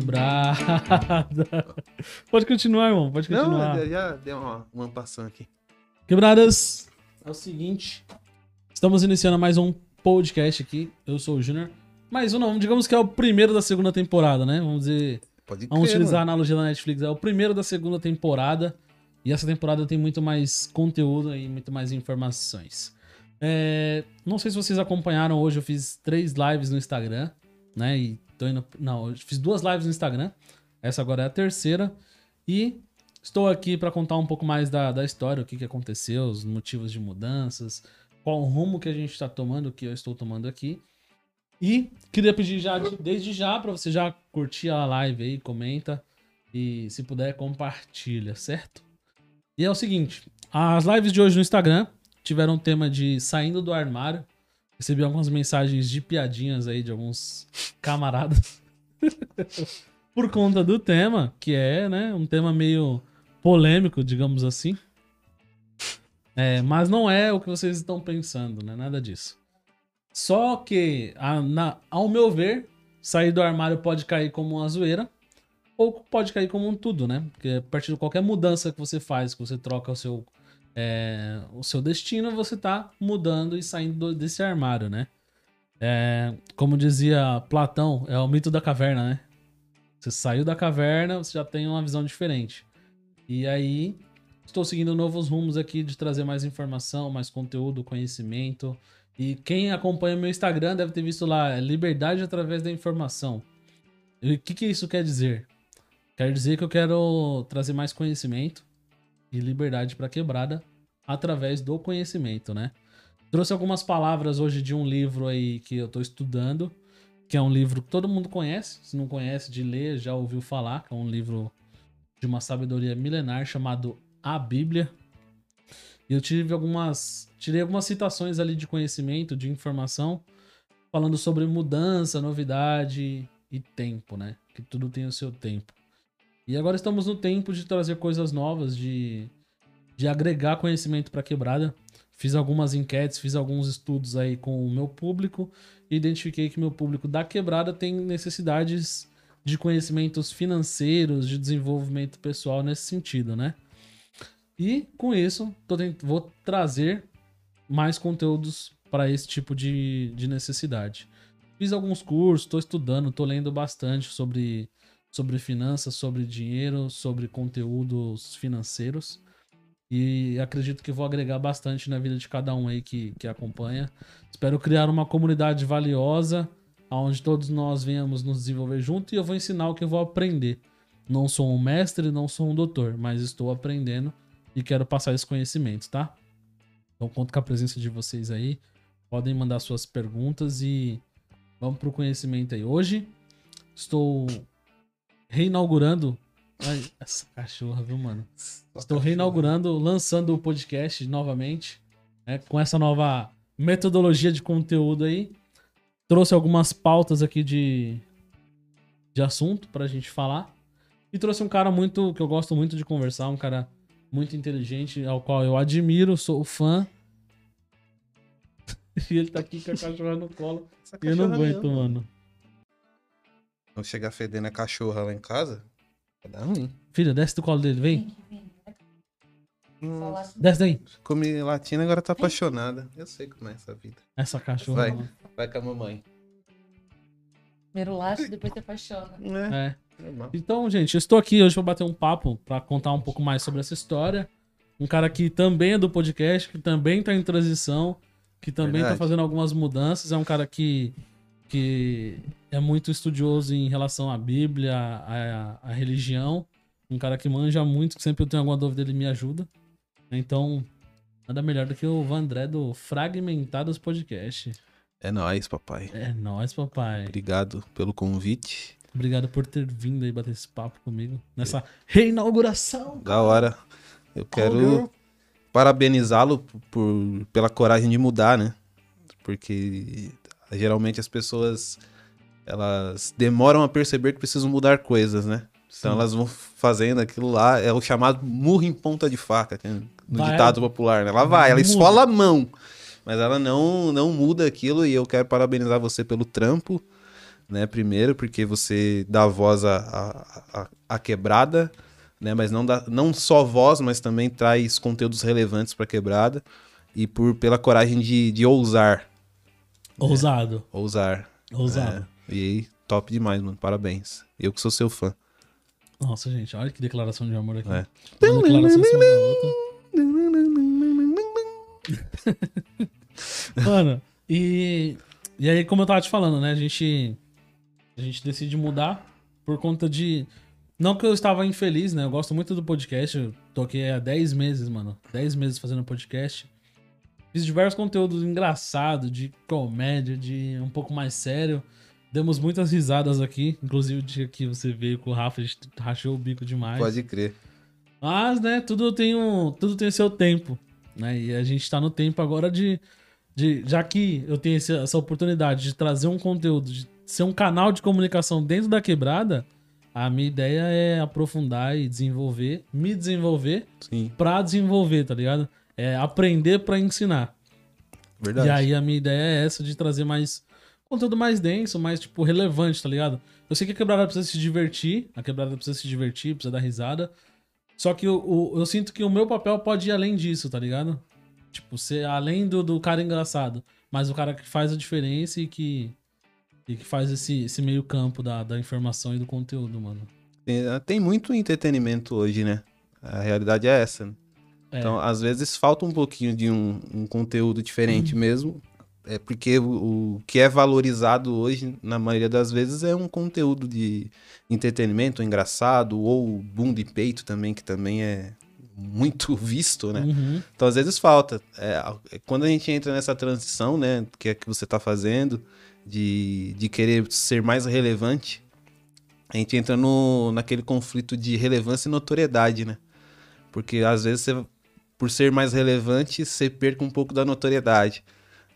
quebrada. Pode continuar, irmão. Pode continuar. Não, já deu uma, uma passão aqui. Quebradas, é o seguinte. Estamos iniciando mais um podcast aqui. Eu sou o Júnior. Mais um não, digamos que é o primeiro da segunda temporada, né? Vamos dizer. Pode Vamos crer, utilizar a mano. analogia da Netflix. É o primeiro da segunda temporada. E essa temporada tem muito mais conteúdo e muito mais informações. É, não sei se vocês acompanharam hoje, eu fiz três lives no Instagram, né? E tô indo. Não, fiz duas lives no Instagram. Essa agora é a terceira. E estou aqui para contar um pouco mais da, da história, o que, que aconteceu, os motivos de mudanças, qual o rumo que a gente está tomando, que eu estou tomando aqui. E queria pedir já, desde já, para você já curtir a live aí, comenta e se puder compartilha, certo? E é o seguinte, as lives de hoje no Instagram tiveram um tema de saindo do armário. Recebi algumas mensagens de piadinhas aí de alguns camaradas. Por conta do tema, que é, né, um tema meio polêmico, digamos assim. É, mas não é o que vocês estão pensando, né? Nada disso. Só que, a- na- ao meu ver, sair do armário pode cair como uma zoeira, ou pode cair como um tudo, né? Porque a partir de qualquer mudança que você faz, que você troca o seu, é, o seu destino, você tá mudando e saindo do- desse armário, né? É, como dizia Platão, é o mito da caverna, né? Você saiu da caverna, você já tem uma visão diferente. E aí, estou seguindo novos rumos aqui de trazer mais informação, mais conteúdo, conhecimento. E quem acompanha meu Instagram deve ter visto lá, é liberdade através da informação. E o que, que isso quer dizer? Quer dizer que eu quero trazer mais conhecimento e liberdade para quebrada através do conhecimento, né? Trouxe algumas palavras hoje de um livro aí que eu tô estudando, que é um livro que todo mundo conhece, se não conhece de ler, já ouviu falar, que é um livro de uma sabedoria milenar chamado A Bíblia. E eu tive algumas, tirei algumas citações ali de conhecimento, de informação, falando sobre mudança, novidade e tempo, né? Que tudo tem o seu tempo. E agora estamos no tempo de trazer coisas novas, de, de agregar conhecimento para quebrada. Fiz algumas enquetes, fiz alguns estudos aí com o meu público e identifiquei que meu público da quebrada tem necessidades de conhecimentos financeiros, de desenvolvimento pessoal nesse sentido, né? E com isso, vou trazer mais conteúdos para esse tipo de, de necessidade. Fiz alguns cursos, estou estudando, estou lendo bastante sobre, sobre finanças, sobre dinheiro, sobre conteúdos financeiros. E acredito que vou agregar bastante na vida de cada um aí que, que acompanha. Espero criar uma comunidade valiosa, onde todos nós venhamos nos desenvolver junto e eu vou ensinar o que eu vou aprender. Não sou um mestre, não sou um doutor, mas estou aprendendo e quero passar esse conhecimento, tá? Então conto com a presença de vocês aí. Podem mandar suas perguntas e vamos pro conhecimento aí. Hoje estou reinaugurando. Ai, essa cachorra, viu, mano? Estou reinaugurando, lançando o podcast novamente, né, com essa nova metodologia de conteúdo aí. Trouxe algumas pautas aqui de, de assunto pra gente falar. E trouxe um cara muito que eu gosto muito de conversar, um cara muito inteligente, ao qual eu admiro, sou fã. E ele tá aqui com a cachorra no colo. E eu não aguento, mesmo. mano. Quando chegar fedendo a cachorra lá em casa, vai dar ruim. Filha, desce do colo dele, vem. Hum, Desce daí. comi latina agora tá apaixonada. Eu sei como é essa vida. Essa cachorra. Vai. Vai com a mamãe. Primeiro laço, depois se apaixona. É, É. normal. Então, gente, eu estou aqui hoje para bater um papo, para contar um pouco mais sobre essa história. Um cara que também é do podcast, que também tá em transição, que também tá Verdade. fazendo algumas mudanças. É um cara que, que é muito estudioso em relação à Bíblia, à, à religião. Um cara que manja muito, que sempre eu tenho alguma dúvida, ele me ajuda. Então, nada melhor do que o Vandré do Fragmentados Podcast. É nóis, papai. É nóis, papai. Obrigado pelo convite. Obrigado por ter vindo aí bater esse papo comigo nessa reinauguração. Da hora. Eu quero parabenizá-lo por, pela coragem de mudar, né? Porque geralmente as pessoas elas demoram a perceber que precisam mudar coisas, né? Então Sim. elas vão fazendo aquilo lá, é o chamado murro em ponta de faca, é no Vai. ditado popular, né? Ela vai, ela Muda. esfola a mão, mas ela não, não muda aquilo e eu quero parabenizar você pelo trampo, né? Primeiro, porque você dá voz à, à, quebrada, né? Mas não, dá, não só voz, mas também traz conteúdos relevantes para quebrada. E por, pela coragem de, de ousar. Ousado. Ousar. Ousado. É, e aí, top demais, mano. Parabéns. Eu que sou seu fã. Nossa, gente, olha que declaração de amor aqui. É. Uma declaração em cima da outra. Mano, e, e aí, como eu tava te falando, né? A gente, a gente decide mudar por conta de. Não que eu estava infeliz, né? Eu gosto muito do podcast. Eu toquei há 10 meses, mano. 10 meses fazendo podcast. Fiz diversos conteúdos engraçados, de comédia, de um pouco mais sério. Demos muitas risadas aqui. Inclusive o dia que você veio com o Rafa, a gente rachou o bico demais. Pode crer. Mas, né, tudo tem um, tudo tem seu tempo, né? E a gente tá no tempo agora de, de já que eu tenho esse- essa oportunidade de trazer um conteúdo, de ser um canal de comunicação dentro da quebrada, a minha ideia é aprofundar e desenvolver, me desenvolver pra desenvolver, tá ligado? É aprender pra ensinar. verdade. E aí a minha ideia é essa de trazer mais conteúdo mais denso, mais tipo relevante, tá ligado? Eu sei que a quebrada precisa se divertir, a quebrada precisa se divertir, precisa dar risada. Só que o, o- eu sinto que o meu papel pode ir além disso, tá ligado? Tipo, ser além do, do cara engraçado, mas o cara que faz a diferença e que, e que faz esse, esse meio campo da, da informação e do conteúdo, mano. Tem, tem muito entretenimento hoje, né? A realidade é essa. né? É. Então, às vezes, falta um pouquinho de um, um conteúdo Uhum. diferente mesmo. É porque o, o que é valorizado hoje, na maioria das vezes, é um conteúdo de entretenimento engraçado, ou bunda e peito também, que também é muito visto, né? Uhum. Então, às vezes falta. É, é, quando a gente entra nessa transição, né, que é que você tá fazendo, de, de querer ser mais relevante, a gente entra no, naquele conflito de relevância e notoriedade, né? Porque às vezes você, por ser mais relevante, você perca um pouco da notoriedade.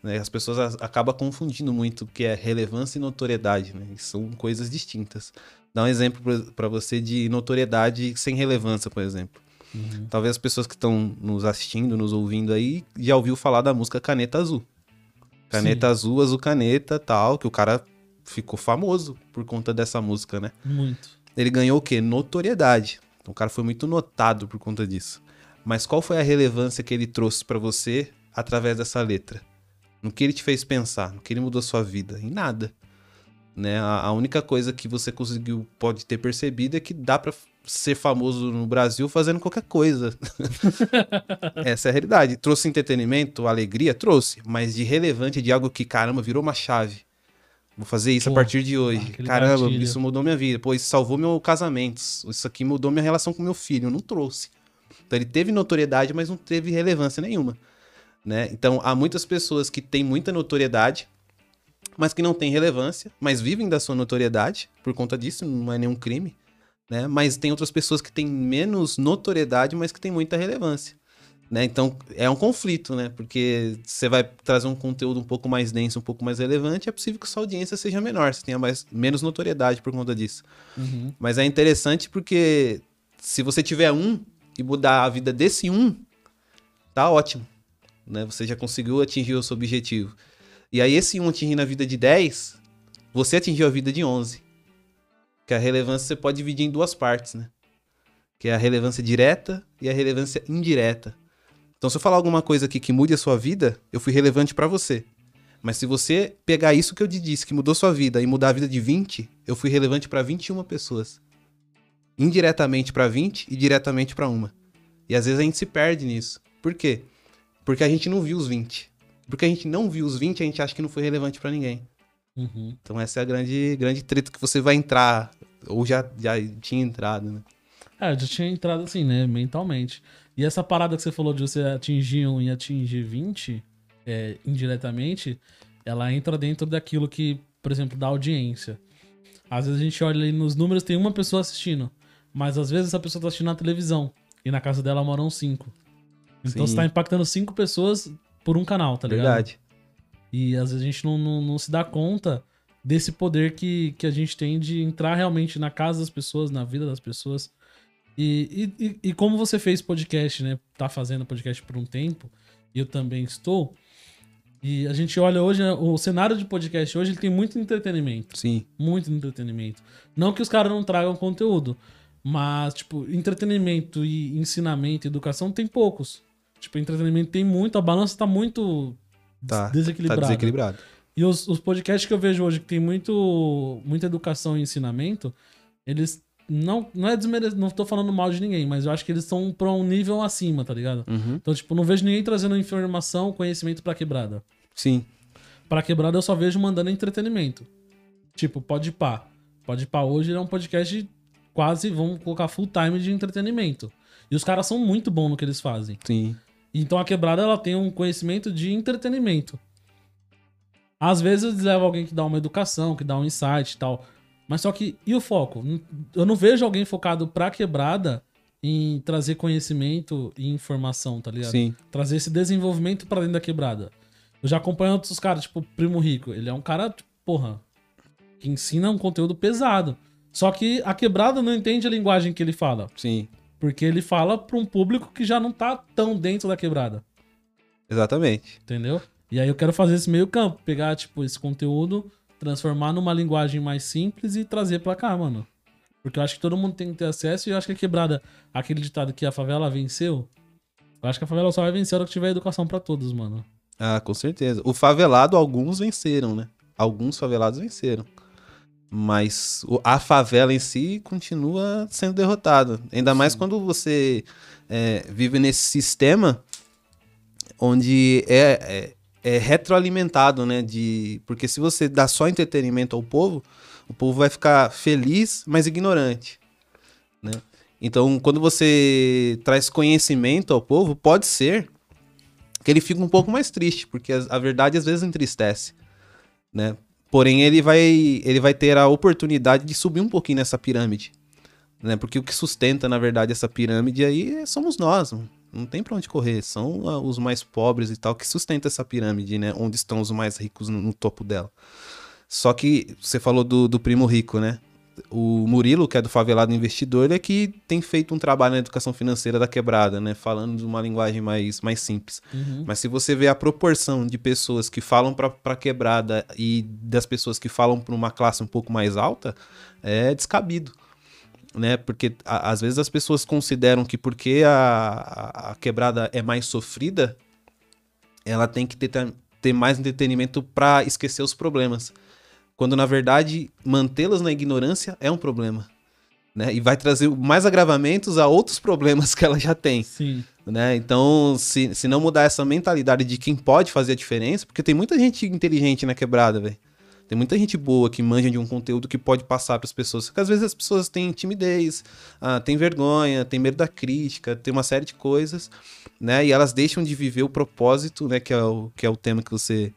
Né? As pessoas acabam confundindo muito o que é relevância e notoriedade, né? São coisas distintas. Dá um exemplo para você de notoriedade sem relevância, por exemplo. Uhum. Talvez as pessoas que estão nos assistindo, nos ouvindo aí, já ouviu falar da música Caneta Azul. Caneta Azul, Azul Caneta, tal, que o cara ficou famoso por conta dessa música, né? Muito. Ele ganhou o quê? Notoriedade. Então, o cara foi muito notado por conta disso. Mas qual foi a relevância que ele trouxe pra você através dessa letra? No que ele te fez pensar? No que ele mudou sua vida? Em nada. Né? A, a única coisa que você conseguiu, pode ter percebido, é que dá pra ser famoso no Brasil fazendo qualquer coisa. Essa é a realidade. Trouxe entretenimento, alegria? Trouxe. Mas de relevante, de algo que, caramba, virou uma chave. Vou fazer isso Pô, a partir de hoje. Caramba, gatilho. isso mudou minha vida. Pô, isso salvou meu casamento. Isso aqui mudou minha relação com meu filho. Eu não trouxe. Então ele teve notoriedade, mas não teve relevância nenhuma. Né? Então há muitas pessoas que têm muita notoriedade, mas que não têm relevância, mas vivem da sua notoriedade por conta disso, não é nenhum crime. Né? Mas tem outras pessoas que têm menos notoriedade, mas que têm muita relevância. Né? Então é um conflito, né? Porque você vai trazer um conteúdo um pouco mais denso, um pouco mais relevante, é possível que sua audiência seja menor, você tenha mais, menos notoriedade por conta disso. Uhum. Mas é interessante porque se você tiver um e mudar a vida desse um, tá ótimo. Né? Você já conseguiu atingir o seu objetivo. E aí, esse um atingindo a vida de 10, você atingiu a vida de 11. Que a relevância você pode dividir em duas partes, né? Que é a relevância direta e a relevância indireta. Então, se eu falar alguma coisa aqui que mude a sua vida, eu fui relevante pra você. Mas se você pegar isso que eu te disse, que mudou sua vida, e mudar a vida de 20, eu fui relevante pra 21 pessoas. Indiretamente pra 20 e diretamente pra uma. E às vezes a gente se perde nisso. Por quê? Porque a gente não viu os 20. Porque a gente não viu os 20, a gente acha que não foi relevante pra ninguém. Uhum. Então essa é a grande, grande treta que você vai entrar, ou já, já tinha entrado, né? É, eu já tinha entrado assim, né, mentalmente. E essa parada que você falou de você atingir um e atingir 20, é, indiretamente, ela entra dentro daquilo que, por exemplo, da audiência. Às vezes a gente olha ali nos números, tem uma pessoa assistindo, mas às vezes essa pessoa tá assistindo na televisão, e na casa dela moram cinco. Então Sim. você tá impactando cinco pessoas por um canal, tá ligado? Verdade. E às vezes a gente não, não, não se dá conta desse poder que, que a gente tem de entrar realmente na casa das pessoas, na vida das pessoas. E, e, e- como você fez podcast, né? Tá fazendo podcast por um tempo, e eu também estou. E a gente olha hoje, né, o cenário de podcast hoje ele tem muito entretenimento. Sim. Muito entretenimento. Não que os caras não tragam conteúdo, mas, tipo, entretenimento e ensinamento, educação tem poucos. Tipo, entretenimento tem muito, a balança tá muito Tá. desequilibrada. Tá desequilibrado. E os, os podcasts que eu vejo hoje que tem muito, muita educação e ensinamento, eles não, não é desmerecer, não tô falando mal de ninguém, mas eu acho que eles estão pra um nível acima, tá ligado? Uhum. Então, tipo, não vejo ninguém trazendo informação, conhecimento pra quebrada. Sim. Pra quebrada eu só vejo mandando entretenimento. Tipo, pode pá. Pode pá hoje é um podcast quase, vamos colocar full time de entretenimento. E os caras são muito bons no que eles fazem. Sim. Então a quebrada ela tem um conhecimento de entretenimento. Às vezes eles levam alguém que dá uma educação, que dá um insight e tal. Mas só que, e o foco? Eu não vejo alguém focado pra quebrada em trazer conhecimento e informação, tá ligado? Sim. Trazer esse desenvolvimento pra dentro da quebrada. Eu já acompanho outros caras, tipo Primo Rico. Ele é um cara, tipo, porra, que ensina um conteúdo pesado. Só que a quebrada não entende a linguagem que ele fala. Sim. Porque ele fala pra um público que já não tá tão dentro da quebrada. Exatamente. Entendeu? E aí eu quero fazer esse meio campo, pegar, tipo, esse conteúdo, transformar numa linguagem mais simples e trazer pra cá, mano. Porque eu acho que todo mundo tem que ter acesso e eu acho que a quebrada, aquele ditado que a favela venceu, eu acho que a favela só vai vencer a hora que tiver educação pra todos, mano. Ah, com certeza. O favelado, alguns venceram, né? Alguns favelados venceram. Mas a favela em si continua sendo derrotada. Ainda mais quando você é, vive nesse sistema onde é, é, é retroalimentado, né? De, porque se você dá só entretenimento ao povo, o povo vai ficar feliz, mas ignorante. Né? Então, quando você traz conhecimento ao povo, pode ser que ele fica um pouco mais triste, porque a, a verdade às vezes entristece, né? Porém, ele vai, ele vai ter a oportunidade de subir um pouquinho nessa pirâmide, né? Porque o que sustenta, na verdade, essa pirâmide aí somos nós, não tem pra onde correr, são ah, os mais pobres e tal que sustenta essa pirâmide, né? Onde estão os mais ricos no, no topo dela. Só que você falou do, do primo rico, né? O Murilo, que é do Favelado Investidor, ele é que tem feito um trabalho na educação financeira da quebrada, né? Falando de uma linguagem mais, mais simples. Uhum. Mas se você vê a proporção de pessoas que falam pra quebrada e das pessoas que falam pra uma classe um pouco mais alta, é descabido. Né? Porque a- às vezes as pessoas consideram que porque a, a- quebrada é mais sofrida, ela tem que ter, ter mais entretenimento pra esquecer os problemas. Quando na verdade mantê-las na ignorância é um problema. Né? E vai trazer mais agravamentos a outros problemas que ela já tem Sim. né? Então, se, se não mudar essa mentalidade de quem pode fazer a diferença, porque tem muita gente inteligente na quebrada, velho. Tem muita gente boa que manja de um conteúdo que pode passar para as pessoas. Porque às vezes as pessoas têm timidez, ah, têm vergonha, têm medo da crítica, tem uma série de coisas, né? E elas deixam de viver o propósito, né? Que é o, que é o tema que você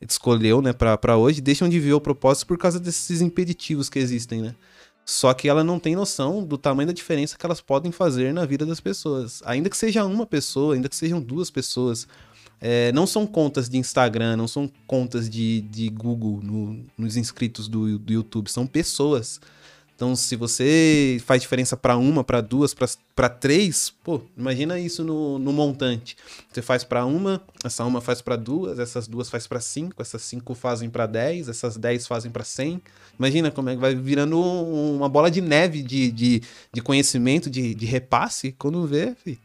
escolheu, né? Para hoje, deixam de viver o propósito por causa desses impeditivos que existem, né? Só que ela não tem noção do tamanho da diferença que elas podem fazer na vida das pessoas. Ainda que seja uma pessoa, ainda que sejam duas pessoas. É, não são contas de Instagram, não são contas de, de Google no- nos inscritos do, do YouTube, são pessoas. Então, se você faz diferença para uma, para duas, para três, pô, imagina isso no, no montante. Você faz para uma, essa uma faz para duas, essas duas faz para cinco, essas cinco fazem para dez, essas dez fazem para cem. Imagina como é que vai virando um- uma bola de neve de, de, de conhecimento, de, de repasse. Quando vê, fi,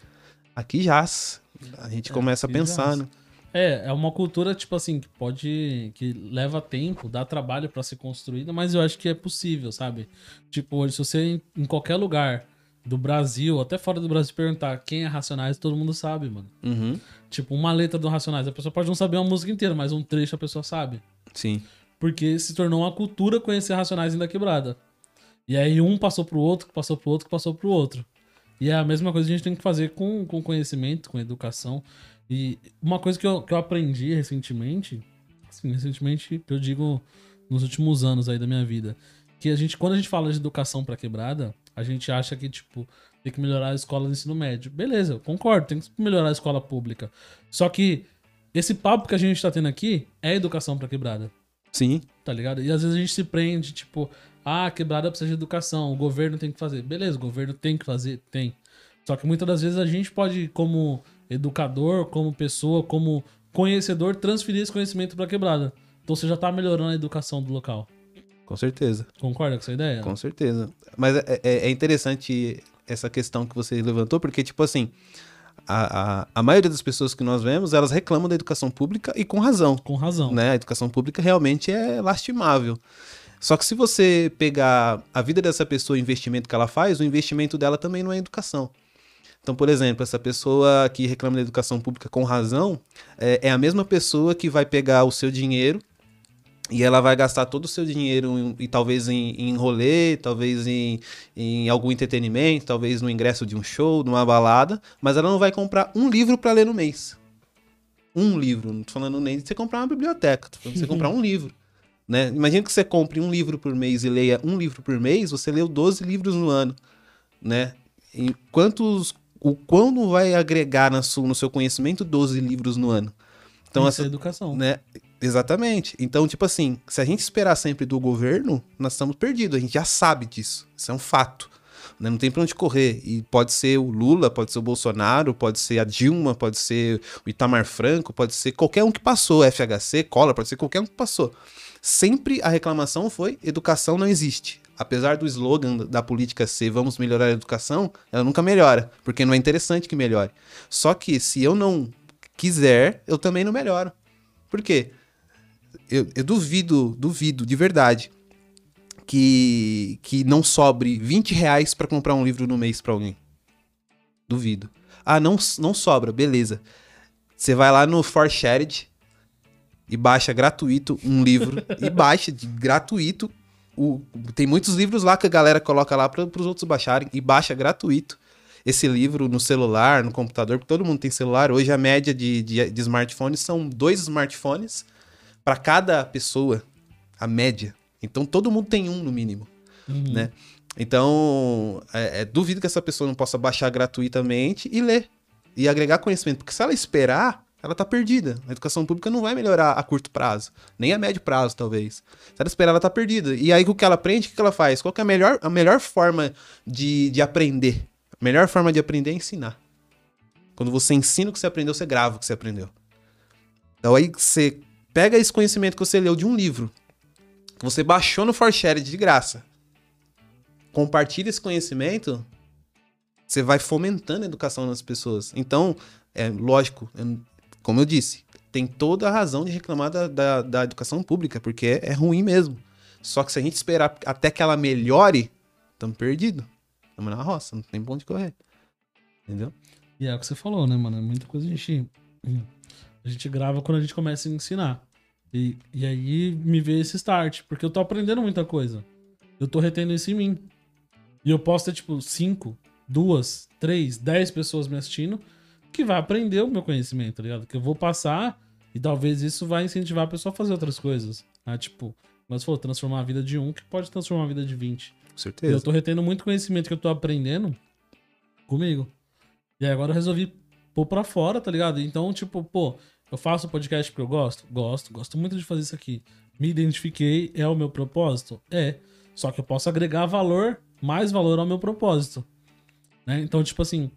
aqui jaz. A gente É, começa a pensar, jaz. né? É, é uma cultura, tipo assim, que pode. que leva tempo, dá trabalho pra ser construída, mas eu acho que é possível, sabe? Tipo, hoje, se você em- em qualquer lugar do Brasil, até fora do Brasil, perguntar quem é Racionais, todo mundo sabe, mano. Uhum, Tipo, uma letra do Racionais, a pessoa pode não saber uma música inteira, mas um trecho a pessoa sabe. sim. Porque se tornou uma cultura conhecer Racionais ainda quebrada. E aí um passou pro outro, que passou pro outro, que passou pro outro. E é a mesma coisa que a gente tem que fazer com, com conhecimento, com educação. E uma coisa que eu, que eu aprendi recentemente, assim, recentemente, eu digo nos últimos anos aí da minha vida, que a gente, quando a gente fala de educação pra quebrada, a gente acha que, tipo, tem que melhorar a escola do ensino médio. Beleza, eu concordo, tem que melhorar a escola pública. Só que esse papo que a gente tá tendo aqui é educação pra quebrada Sim, tá ligado? E às vezes a gente se prende, tipo, ah, a quebrada precisa de educação, o governo tem que fazer. Beleza, o governo tem que fazer, tem. Só que muitas das vezes a gente pode, como educador, como pessoa, como conhecedor transferir esse conhecimento pra quebrada. Então você já tá melhorando a educação do local. Com certeza. Concorda com essa ideia? Com certeza. Mas é, é, é interessante essa questão que você levantou, porque, tipo assim, a, a, a, maioria das pessoas que nós vemos, elas reclamam da educação pública e com razão. Com razão. Né? A educação pública realmente é lastimável. Só que se você pegar a vida dessa pessoa e o investimento que ela faz, o investimento dela também não é educação. Então, por exemplo, essa pessoa que reclama da educação pública com razão é, é a mesma pessoa que vai pegar o seu dinheiro e ela vai gastar todo o seu dinheiro em, e talvez em, em rolê, talvez em, em algum entretenimento, talvez no ingresso de um show, de uma balada, mas ela não vai comprar um livro para ler no mês. Um livro, não tô falando nem de você comprar uma biblioteca, tô falando de você comprar um livro. Né? Imagina que você compre um livro por mês e leia um livro por mês, você leu 12 livros no ano. Né? E quantos, o quando vai agregar na sua, no seu conhecimento 12 livros no ano? Então, Isso essa é educação. Né? Exatamente. Então, tipo assim, se a gente esperar sempre do governo, nós estamos perdidos. A gente já sabe disso. Isso é um fato. Né? Não tem pra onde correr. E pode ser o Lula, pode ser o Bolsonaro, pode ser a Dilma, pode ser o Itamar Franco, pode ser qualquer um que passou, FHC, Cola, pode ser qualquer um que passou. Sempre a reclamação foi: educação não existe. Apesar do slogan da política ser vamos melhorar a educação, ela nunca melhora, porque não é interessante que melhore. Só que se eu não quiser, eu também não melhoro. Por quê? eu, eu duvido, duvido, de verdade, que, que não sobre 20 reais para comprar um livro no mês para alguém. Duvido. Ah, não, não sobra, beleza. Você vai lá no Forshared e baixa gratuito um livro. e baixa de gratuito. O, tem muitos livros lá que a galera coloca lá para os outros baixarem. E baixa gratuito esse livro no celular, no computador, porque todo mundo tem celular. Hoje a média de, de, de smartphones são dois smartphones para cada pessoa, a média. Então todo mundo tem um no mínimo, uhum. né? Então, é, é, duvido que essa pessoa não possa baixar gratuitamente e ler e agregar conhecimento, porque se ela esperar, ela tá perdida. A educação pública não vai melhorar a curto prazo, nem a médio prazo, talvez. Se ela esperar, ela tá perdida. E aí, o que ela aprende, o que ela faz? Qual é a melhor, a melhor forma de, de aprender? A melhor forma de aprender é ensinar. Quando você ensina o que você aprendeu, você grava o que você aprendeu. Então aí você Pega esse conhecimento que você leu de um livro, que você baixou no ForShare de graça. Compartilha esse conhecimento, você vai fomentando a educação nas pessoas. Então, é lógico, como eu disse, tem toda a razão de reclamar da, da, da educação pública, porque é, é, ruim mesmo. Só que se a gente esperar até que ela melhore, estamos perdidos. Estamos na roça, não tem ponto de correr. Entendeu? E é o que você falou, né, mano? É muita coisa a gente a gente grava quando a gente começa a ensinar. E, e aí me vê esse start, porque eu tô aprendendo muita coisa. Eu tô retendo isso em mim. E eu posso ter, tipo, cinco, duas, três, dez pessoas me assistindo que vai aprender o meu conhecimento, tá ligado? Que eu vou passar e talvez isso vai incentivar a pessoa a fazer outras coisas. Né? Tipo, mas falou, transformar a vida de um que pode transformar a vida de 20. Com certeza. E eu tô retendo muito conhecimento que eu tô aprendendo comigo. E aí agora eu resolvi pôr pra fora, tá ligado? Então, tipo, pô, eu faço podcast porque eu gosto? Gosto, gosto muito de fazer isso aqui. Me identifiquei, é o meu propósito? É. Só que eu posso agregar valor, mais valor ao meu propósito. Né? Então, tipo assim,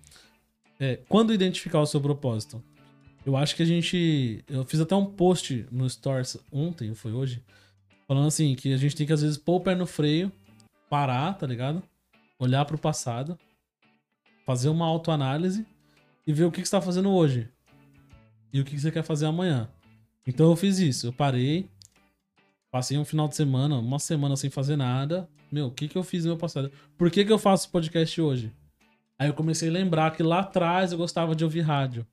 é, quando identificar o seu propósito? Eu acho que a gente. Eu fiz até um post no Stories ontem, foi hoje, falando assim, que a gente tem que às vezes pôr o pé no freio, parar, tá ligado? Olhar para o passado, fazer uma autoanálise e ver o que, que você tá fazendo hoje e o que, que você quer fazer amanhã. Então eu fiz isso, eu parei, passei um final de semana, uma semana sem fazer nada. Meu, o que, que eu fiz no meu passado? Por que, que eu faço podcast hoje? Aí eu comecei a lembrar que lá atrás eu gostava de ouvir rádio.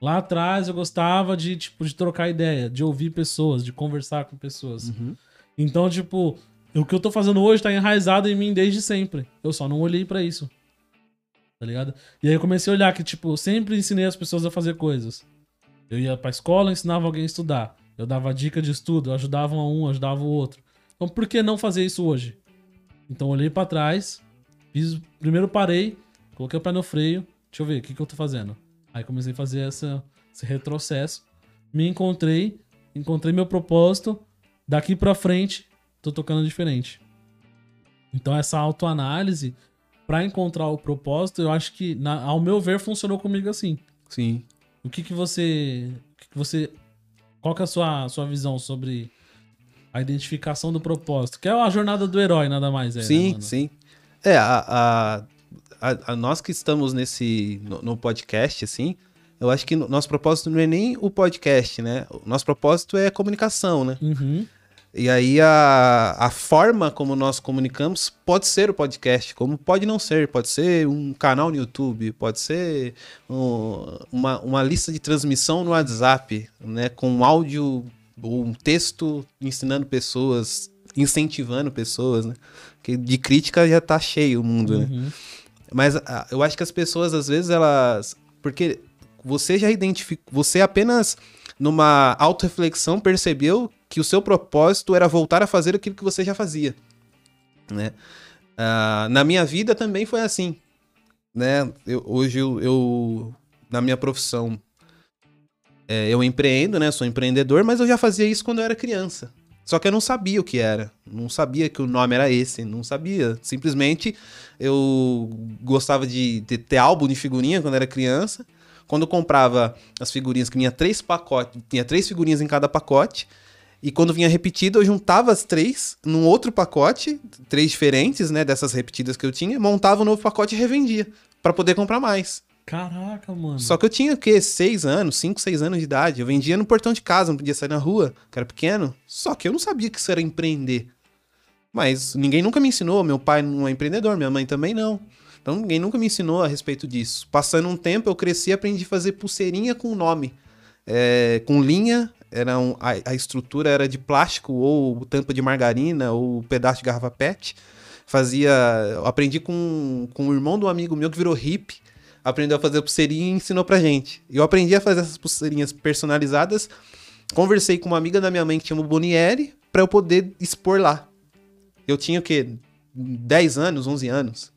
Lá atrás eu gostava de, tipo, de trocar ideia, de ouvir pessoas, de conversar com pessoas. Uhum. Então, tipo, o que eu tô fazendo hoje tá enraizado em mim desde sempre. Eu só não olhei para isso tá ligado? E aí eu comecei a olhar que, tipo, eu sempre ensinei as pessoas a fazer coisas. Eu ia pra escola, ensinava alguém a estudar. Eu dava dica de estudo, eu ajudava um, ajudava o outro. Então por que não fazer isso hoje? Então olhei para trás, fiz, primeiro parei, coloquei o pé no freio, deixa eu ver, o que, que eu tô fazendo? Aí comecei a fazer essa, esse retrocesso, me encontrei, encontrei meu propósito, daqui para frente tô tocando diferente. Então essa autoanálise para encontrar o propósito, eu acho que, na, ao meu ver, funcionou comigo assim. Sim. O que que você. O que, que você. Qual que é a sua, sua visão sobre a identificação do propósito? Que é a jornada do herói, nada mais é. né, sim, mano? sim. É, a, a, a- a nós que estamos nesse no, no podcast, assim, eu acho que no- nosso propósito não é nem o podcast, né? O nosso propósito é comunicação, né? Uhum. E aí a, a forma como nós comunicamos pode ser o podcast, como pode não ser. Pode ser um canal no YouTube, pode ser um- uma, uma lista de transmissão no WhatsApp, né? Com áudio ou um texto ensinando pessoas, incentivando pessoas, né? Que de crítica já tá cheio o mundo, né? Mas ah, eu acho que as pessoas, às vezes, elas. Porque você já identificou. Você apenas, numa autorreflexão, percebeu que o seu propósito era voltar a fazer aquilo que você já fazia. Né? Ah, na minha vida também foi assim. Né? Eu- hoje eu, eu, na minha profissão, é, eu empreendo, né? Sou empreendedor, mas eu já fazia isso quando eu era criança. Só que eu não sabia o que era. Não sabia que o nome era esse. Não sabia. Simplesmente eu gostava de, ter álbum de figurinha quando era criança. Quando eu comprava as figurinhas, que vinha três pacotes, tinha três figurinhas em cada pacote. E quando vinha repetido, eu juntava as três num outro pacote, três diferentes, né, dessas repetidas que eu tinha, montava um novo pacote e revendia para poder comprar mais. Caraca, mano. Só que eu tinha o quê? Seis anos, cinco, seis anos de idade. Eu vendia no portão de casa, não podia sair na rua, que era pequeno. Só que eu não sabia que isso era empreender. Mas ninguém nunca me ensinou. Meu pai não é empreendedor, minha mãe também não. Então ninguém nunca me ensinou a respeito disso. Passando um tempo, eu cresci e aprendi a fazer pulseirinha com nome. É, com linha, era um- a, a estrutura era de plástico, ou tampa de margarina, ou pedaço de garrafa PET. Fazia. Aprendi com, com o irmão de um amigo meu que virou hippie aprendeu a fazer pulseirinha e ensinou pra gente. Eu aprendi a fazer essas pulseirinhas personalizadas. Conversei com uma amiga da minha mãe que chama Bonieri pra eu poder expor lá. Eu tinha o quê? 10 anos, 11 anos.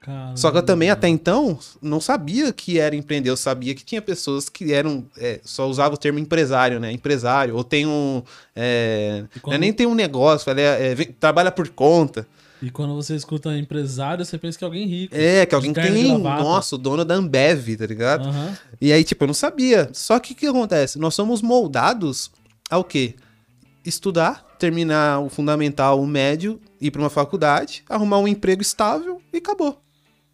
Caramba. Só que eu também, até então, não sabia que era empreender. Eu sabia que tinha pessoas que eram. é, só usavam o termo empresário, né? Empresário. Ou tem um. É, quando- é nem tem um negócio, ele é- é, trabalha por conta. E quando você escuta empresário, você pensa que é alguém rico. É, que alguém tem. Nossa, o dono da Ambev, tá ligado? Aham. E aí, tipo, eu não sabia. Só que o que acontece? Nós somos moldados ao quê? Estudar, terminar o fundamental, o médio, ir pra uma faculdade, arrumar um emprego estável e acabou.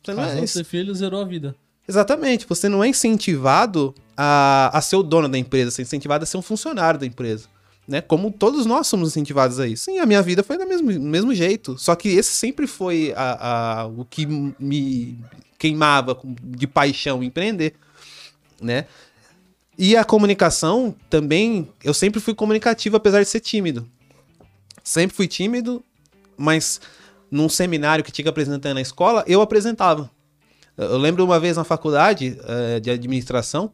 Você não é Casou, isso. ter filho, zerou a vida. Exatamente. Você não é incentivado a, a ser o dono da empresa, você é incentivado a ser um funcionário da empresa. Né? Como todos nós somos incentivados a isso. Sim, a minha vida foi do mesmo, mesmo jeito. Só que esse sempre foi a, a- o que me queimava de paixão empreender. Né? E a comunicação também, eu sempre fui comunicativo, apesar de ser tímido. Sempre fui tímido, mas num seminário que tinha que apresentar na escola, eu apresentava. Eu lembro uma vez na faculdade eh, de administração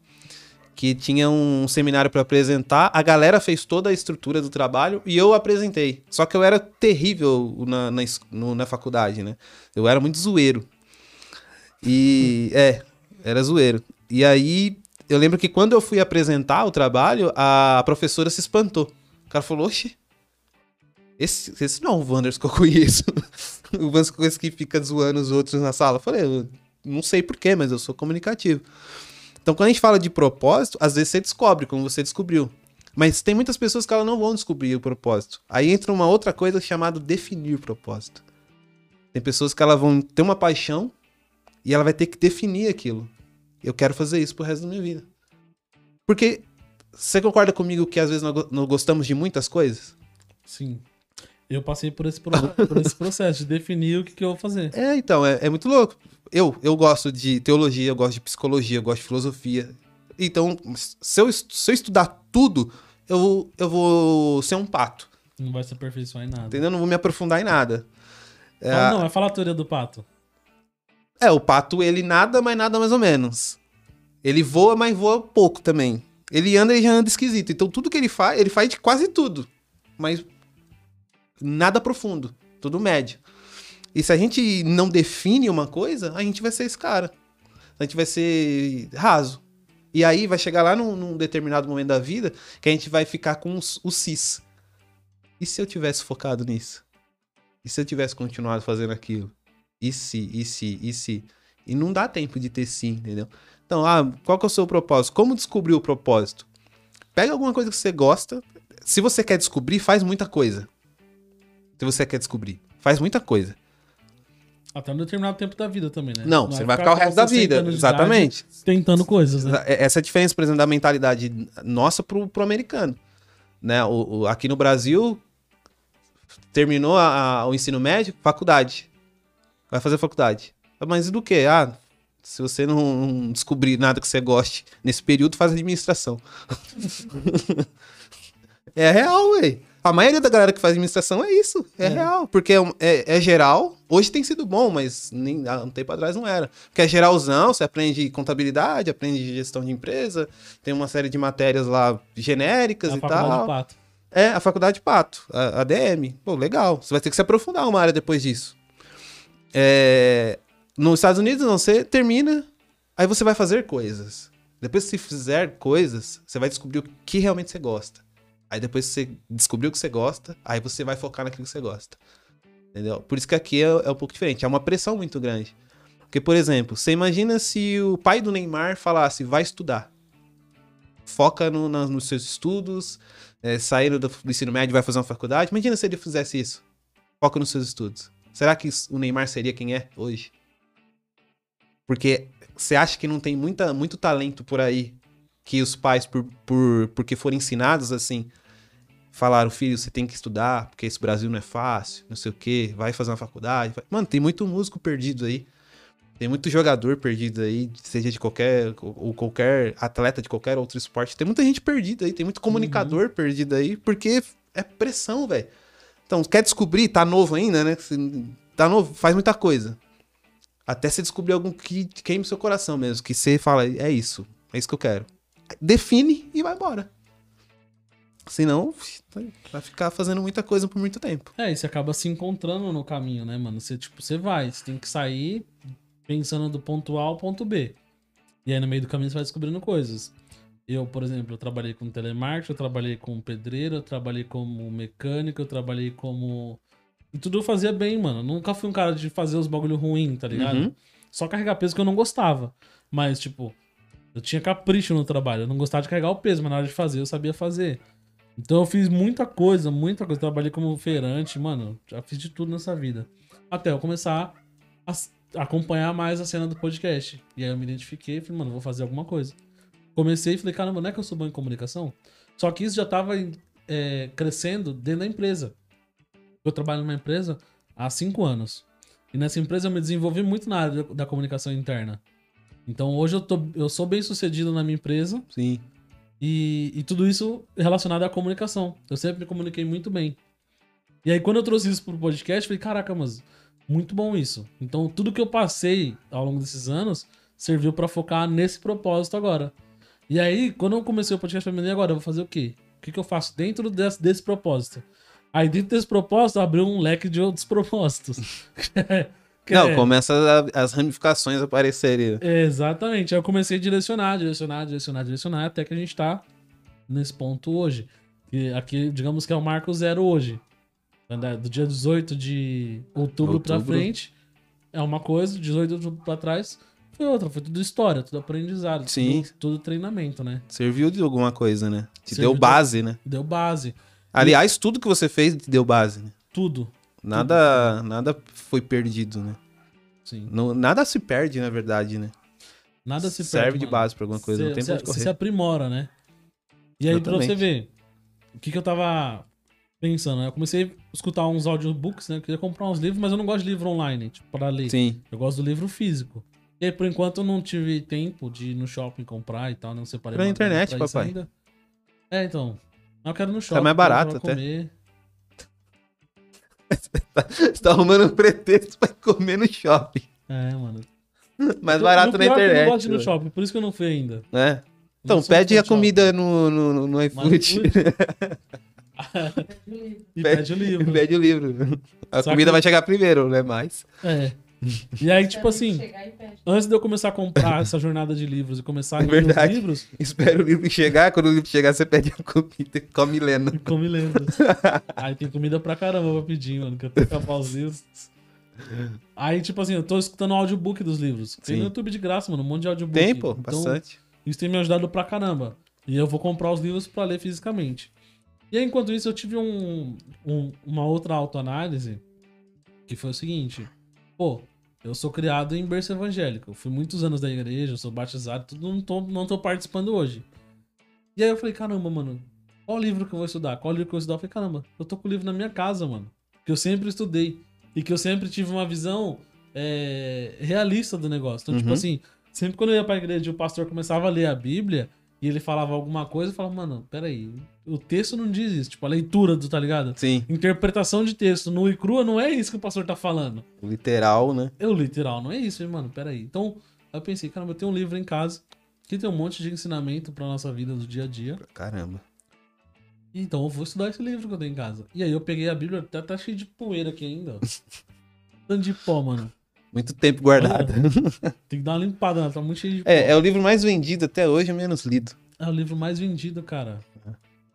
que tinha um seminário para apresentar, a galera fez toda a estrutura do trabalho e eu apresentei. Só que eu era terrível na, na, no- na faculdade, né? Eu era muito zoeiro. E é, era zoeiro. E aí eu lembro que quando eu fui apresentar o trabalho, a professora se espantou. O cara falou: Oxi, esse, esse não é o Wanders que eu conheço. o Wanders que fica zoando os outros na sala. Eu falei: "Eu não sei porquê, mas eu sou comunicativo. Então, quando a gente fala de propósito, às vezes você descobre, como você descobriu. Mas tem muitas pessoas que elas não vão descobrir o propósito. Aí entra uma outra coisa chamada definir propósito. Tem pessoas que elas vão ter uma paixão e ela vai ter que definir aquilo. Eu quero fazer isso pro resto da minha vida. Porque você concorda comigo que às vezes nós gostamos de muitas coisas? Sim. Eu passei por esse, pro- por esse processo de definir o que, que eu vou fazer. É, então, é, é muito louco. Eu, eu gosto de teologia, eu gosto de psicologia, eu gosto de filosofia. Então, se eu, se eu estudar tudo, eu, eu vou ser um pato. Não vai se aperfeiçoar em nada. Entendeu? Eu não vou me aprofundar em nada. É, Fala, não, vai falar a teoria do pato. é, o pato, ele nada, mas nada mais ou menos. Ele voa, mas voa pouco também. Ele anda e já anda esquisito. Então, tudo que ele faz, ele faz de quase tudo. Mas nada profundo. Tudo médio. E se a gente não define uma coisa, a gente vai ser esse cara. A gente vai ser raso. E aí vai chegar lá num, num determinado momento da vida que a gente vai ficar com o cis. E se eu tivesse focado nisso? E se eu tivesse continuado fazendo aquilo? E se, e se, e se? E não dá tempo de ter sim, entendeu? Então, ah, qual que é o seu propósito? Como descobrir o propósito? pega alguma coisa que você gosta. Se você quer descobrir, faz muita coisa. Se você quer descobrir, faz muita coisa. Até um determinado tempo da vida também, né? Não, você vai ficar o resto da 60 vida. Exatamente. Tentando coisas, né? É- Essa é a diferença, por exemplo, da mentalidade nossa pro, pro americano. Né? O, o- aqui no Brasil, terminou a- a- o ensino médio, faculdade. Vai fazer faculdade. Mas e do quê? Ah, se você não, não descobrir nada que você goste nesse período, faz administração. é real, ué. A maioria da galera que faz administração é isso. É, É. real. Porque é, é- é geral. Hoje tem sido bom, mas nem, há um tempo atrás não era. Porque é geralzão, você aprende contabilidade, aprende gestão de empresa, tem uma série de matérias lá genéricas A e tal. de pato. É, a faculdade Pato, a, a DM. Pô, legal. Você vai ter que se aprofundar uma área depois disso. É, nos Estados Unidos, não, você termina, aí você vai fazer coisas. Depois que você fizer coisas, você vai descobrir o que realmente você gosta. Aí depois você descobriu o que você gosta, aí você vai focar naquilo que você gosta. Entendeu? Por isso que aqui é, é um pouco diferente. É uma pressão muito grande. Porque, por exemplo, você imagina se o pai do Neymar falasse, vai estudar. Foca no- na- nos seus estudos, é, saindo do, do ensino médio vai fazer uma faculdade. Imagina se ele fizesse isso. Foca nos seus estudos. Será que o Neymar seria quem é hoje? Porque você acha que não tem muita, muito talento por aí que os pais, por, por, porque foram ensinados assim, falaram, filho, você tem que estudar, porque esse Brasil não é fácil, não sei o quê, vai fazer uma faculdade. vai-" Mano, tem muito músico perdido aí. Tem muito jogador perdido aí, seja de qualquer, ou qualquer atleta de qualquer outro esporte. Tem muita gente perdida aí, tem muito comunicador perdido aí, porque é pressão, velho. Então, quer descobrir, tá novo ainda, né? Tá novo, faz muita coisa. Até você descobrir algum que queime seu coração mesmo, que você fala, é isso, é isso que eu quero. Define e vai embora. Senão, vai ficar fazendo muita coisa por muito tempo. É, e você acaba se encontrando no caminho, né, mano? Você, tipo, você vai, você tem que sair pensando do ponto A ao ponto B. E aí no meio do caminho você vai descobrindo coisas. Eu, por exemplo, eu trabalhei com telemarketing, eu trabalhei como pedreiro, eu trabalhei como mecânico, eu trabalhei como. E tudo eu fazia bem, mano. Eu nunca fui um cara de fazer os bagulho ruim, tá ligado? Uhum. Só carregar peso que eu não gostava. Mas, tipo, eu tinha capricho no trabalho. Eu não gostava de carregar o peso, mas na hora de fazer eu sabia fazer. Então eu fiz muita coisa, muita coisa. Trabalhei como feirante, mano. Já fiz de tudo nessa vida. Até eu começar a acompanhar mais a cena do podcast. E aí eu me identifiquei e falei, mano, vou fazer alguma coisa. Comecei e falei, caramba, não é que eu sou bom em comunicação? Só que isso já tava é, crescendo dentro da empresa. Eu trabalho numa empresa há cinco anos. E nessa empresa eu me desenvolvi muito na área da comunicação interna. Então hoje eu, tô, eu sou bem sucedido na minha empresa Sim. E, e tudo isso relacionado à comunicação. Eu sempre me comuniquei muito bem. E aí, quando eu trouxe isso pro podcast, falei, caraca, mas muito bom isso. Então, tudo que eu passei ao longo desses anos serviu pra focar nesse propósito agora. E aí, quando eu comecei o podcast, eu falei, agora? Eu vou fazer o quê? O que, que eu faço dentro desse, desse propósito? Aí, dentro desse propósito, abriu um leque de outros propósitos. Não, é- começa a- as ramificações a aparecerem. Exatamente. Aí eu comecei a direcionar, direcionar, direcionar, direcionar, até que a gente tá nesse ponto hoje. E aqui, digamos que é o marco zero hoje. Né, Do dia 18 de outubro, pra Outubro. frente é uma coisa, 18 de outubro pra trás foi outra. Foi tudo história, tudo aprendizado. Sim. Tudo, tudo treinamento, né? Serviu de alguma coisa, né? Te Serviu deu de- base, né? Deu base. Aliás, tudo que você fez te deu base, né? Tudo. Nada, nada foi perdido, né? Sim. Não, nada se perde, na verdade, né? Nada se Serve perde, de mano. base pra alguma coisa, não Cê- tem onde cê correr. se aprimora, né? E aí, pra você Exatamente. ver, o que, que eu tava pensando, né? Eu comecei a escutar uns audiobooks, né? Eu queria comprar uns livros, mas eu não gosto de livro online, tipo, pra ler. Sim. Eu gosto do livro físico. E aí, por enquanto, eu não tive tempo de ir no shopping comprar e tal, não separei Pela grana internet, pra isso papai. ainda. É, então. Eu quero no shopping. mais barato até. comer. Você tá arrumando um pretexto pra comer no shopping. É, mano. Mais barato no na pior que Eu internet. não gosto de ir no shopping, por isso que eu não fui ainda. É. Então, pede a comida no, no, no- iFood. E pede o livro. pede o livro. A Só comida que- vai chegar primeiro, né? Mas. É. E aí, tipo assim, antes de eu começar a comprar essa jornada de livros e começar a É ler os verdade. livros, Espera o livro chegar. Quando o livro chegar, você pede a comida e come lendo. come livros. Aí tem comida pra caramba pra pedir, mano, que eu tenho que acabar os livros. Aí, tipo assim, eu tô escutando o audiobook dos livros. Tem Sim. no YouTube de graça, mano, um monte de audiobook. Tem, pô, Então, bastante. Isso tem me ajudado pra caramba. E eu vou comprar os livros pra ler fisicamente. E aí, enquanto isso, eu tive um, um- uma outra autoanálise que foi o seguinte: pô, eu sou criado em berço evangélico. Eu fui muitos anos da igreja, eu sou batizado, tudo, não tô, não tô participando hoje. E aí eu falei, caramba, mano, qual livro que eu vou estudar? Qual livro que eu vou estudar? Eu falei, caramba, eu tô com o livro na minha casa, mano. Que eu sempre estudei. E que eu sempre tive uma visão é, realista do negócio. Então, tipo Uhum. assim, sempre quando eu ia pra igreja e o pastor começava a ler a Bíblia e ele falava alguma coisa, eu falava, mano, peraí, o texto não diz isso. Tipo, a leitura do, tá ligado? Sim, Interpretação de texto nu e crua não é isso que o pastor tá falando. literal, né? Eu, literal, não é isso, hein, mano, peraí. Então, eu pensei, caramba, eu tenho um livro em casa que tem um monte de ensinamento pra nossa vida do dia a dia. Caramba. Então eu vou estudar esse livro que eu tenho em casa. E aí eu peguei a Bíblia, até tá cheio de poeira aqui ainda, ó. Tanto de pó, mano. Muito tempo guardado. Tem que dar uma limpada, né? Tá muito cheio de. É, é o livro mais vendido até hoje, menos lido. É o livro mais vendido, cara.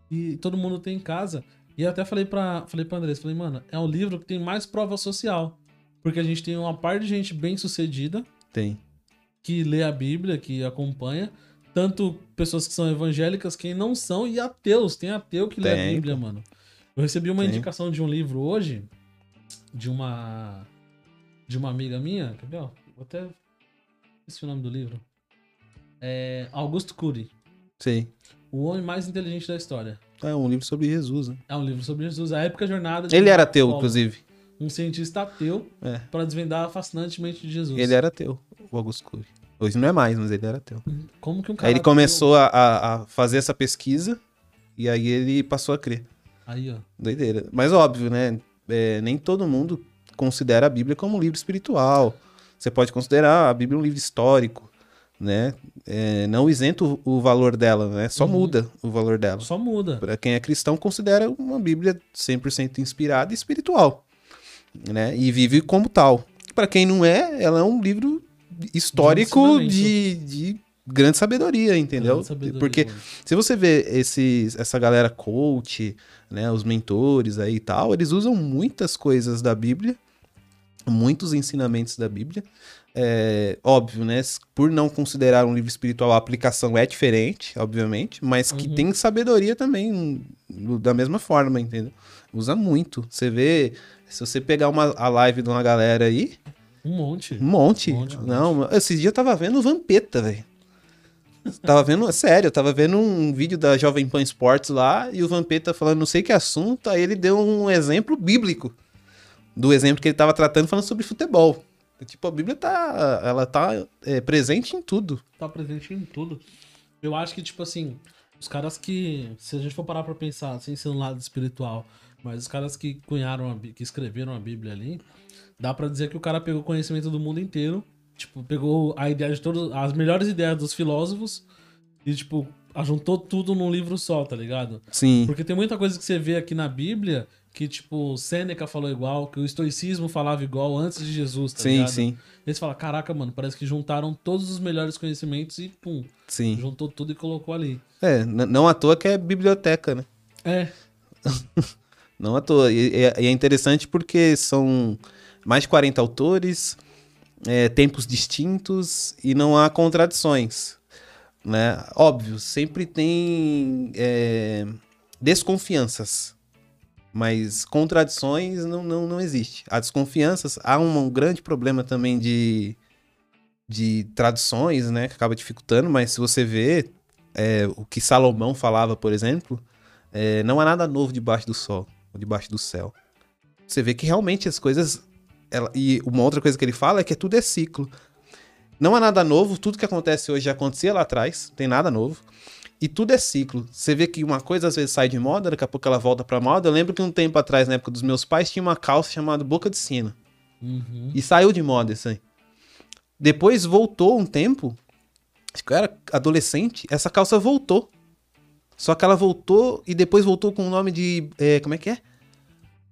E todo mundo tem em casa. E eu até falei pra, falei pra Andrés, falei, mano, é um livro que tem mais prova social. Porque a gente tem uma par de gente bem sucedida Tem. que lê a Bíblia, que acompanha. Tanto pessoas que são evangélicas, quem não são, e ateus. Tem ateu que lê a Tem, Bíblia, mano. Eu recebi uma Tem. indicação de um livro hoje, de uma. De uma amiga minha. Quer ver, ó? Vou até. Esqueci o nome do livro. É. Augusto Cury. Sei. O homem mais inteligente da história. É um livro sobre Jesus, né? É um livro sobre Jesus, a época jornada de Ele era ateu, Polo, inclusive. Um cientista ateu É. para desvendar a fascinante mente de Jesus. Ele era ateu, o Augusto Cury. Hoje não é mais, mas ele era ateu. Como que um cara Aí ele ateu- começou a, a- a fazer essa pesquisa e aí ele passou a crer. Aí, ó. Doideira. Mas óbvio, né? É, nem todo mundo considera a Bíblia como um livro espiritual. Você pode considerar a Bíblia um livro histórico, né? É, não isento o, o valor dela, né? Só Uhum. muda o valor dela. Só muda. Para quem é cristão, considera uma Bíblia 100% inspirada e espiritual, né? E vive como tal. Para quem não é, ela é um livro histórico de, de grande sabedoria, entendeu? Grande sabedoria, Porque mano. se você vê esses, essa galera coach, né, os mentores aí e tal, eles usam muitas coisas da Bíblia, muitos ensinamentos da Bíblia. É, óbvio, né? Por não considerar um livro espiritual, a aplicação é diferente, obviamente, mas que Uhum. tem sabedoria também no- da mesma forma, entendeu? Usa muito. Você vê, se você pegar uma, a live de uma galera aí, Um monte. um monte. Um monte, um não, esses dias eu tava vendo o Vampeta, velho. Tava vendo, sério, eu tava vendo um vídeo da Jovem Pan Sports lá e o Vampeta falando não sei que assunto, aí ele deu um exemplo bíblico do exemplo que ele tava tratando falando sobre futebol. Tipo, a Bíblia tá, ela tá é, presente em tudo. Tá presente em tudo. Eu acho que, tipo assim, os caras que. Se a gente for parar pra pensar, sem ser um lado espiritual, mas os caras que cunharam, a, que escreveram a Bíblia ali, dá pra dizer que o cara pegou conhecimento do mundo inteiro. Tipo, pegou a ideia de todas. As melhores ideias dos filósofos e, tipo, ajuntou tudo num livro só, tá ligado? Sim. Porque tem muita coisa que você vê aqui na Bíblia que, tipo, Sêneca falou igual, que o estoicismo falava igual antes de Jesus, tá sim, ligado? sim, Eles falam, caraca, mano, parece que juntaram todos os melhores conhecimentos e, pum, sim. juntou tudo e colocou ali. É, não à toa que é biblioteca, né? É, Não à toa. E, é- e é interessante porque são mais de 40 autores, é, tempos distintos e não há contradições. Né? Óbvio, sempre tem é, desconfianças, mas contradições não, não, não existe. Há desconfianças, há um, um grande problema também de, de traduções, né? Que acaba dificultando, mas se você vê é, o que Salomão falava, por exemplo, é, não há nada novo debaixo do sol, ou debaixo do céu. Você vê que realmente as coisas. Ela- e uma outra coisa que ele fala é que tudo é ciclo. Não há nada novo, tudo que acontece hoje já acontecia lá atrás, não tem nada novo. E tudo é ciclo. Você vê que uma coisa às vezes sai de moda, daqui a pouco ela volta pra moda. Eu lembro que um tempo atrás, na época dos meus pais, tinha uma calça chamada Boca de Sino. uhum. E saiu de moda isso aí. Depois voltou um tempo, acho que eu era adolescente, essa calça voltou. Só que ela voltou e depois voltou com o nome de. é, como é que é?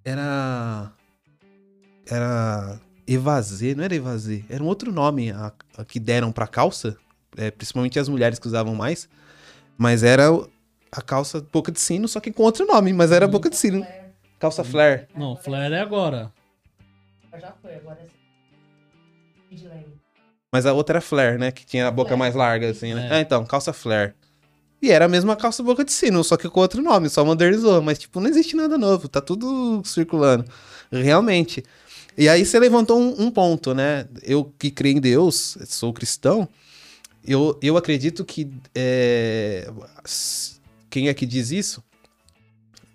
Era. Era. Evasê, não era Evasê, era um outro nome a, a que deram pra calça, é, principalmente as mulheres que usavam mais. Mas era a calça boca de sino, só que com outro nome, mas era boca de sino. Calça flare. Não, flare é agora. Já foi, agora é. Mas a outra era flare, né? Que tinha a boca Flare. mais larga, assim, né? É. É, então, calça flare. E era a mesma calça boca de sino, só que com outro nome, só modernizou. Mas, tipo, não existe nada novo, tá tudo circulando. Realmente. E aí você levantou um, um ponto, né? Eu que creio em Deus, sou cristão, eu, eu acredito que. É, quem é que diz isso?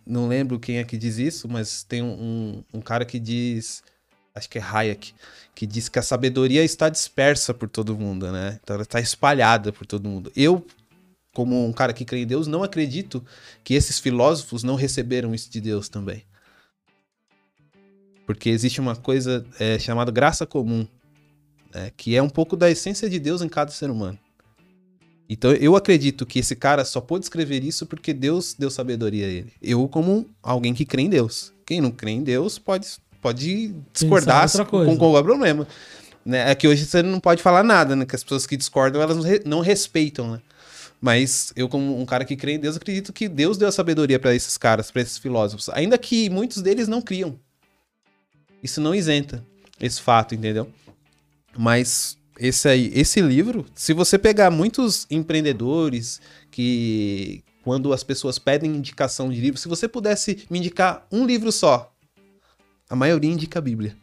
Não lembro quem é que diz isso, mas tem um, um cara que diz. Acho que é Hayek, que diz que a sabedoria está dispersa por todo mundo, né? Então ela está espalhada por todo mundo. Eu, como um cara que crê em Deus, não acredito que esses filósofos não receberam isso de Deus também. Porque existe uma coisa é, chamada graça comum, né? que é um pouco da essência de Deus em cada ser humano. Então eu acredito que esse cara só pôde escrever isso porque Deus deu sabedoria a ele. Eu, como alguém que crê em Deus. Quem não crê em Deus pode, pode discordar com qualquer problema. Né? É que hoje você não pode falar nada, né? Que as pessoas que discordam, elas não respeitam, né? Mas eu, como um cara que crê em Deus, acredito que Deus deu a sabedoria para esses caras, para esses filósofos. Ainda que muitos deles não criam. Isso não isenta esse fato, entendeu? Mas esse aí, esse livro, se você pegar muitos empreendedores que quando as pessoas pedem indicação de livro, se você pudesse me indicar um livro só, a maioria indica a Bíblia.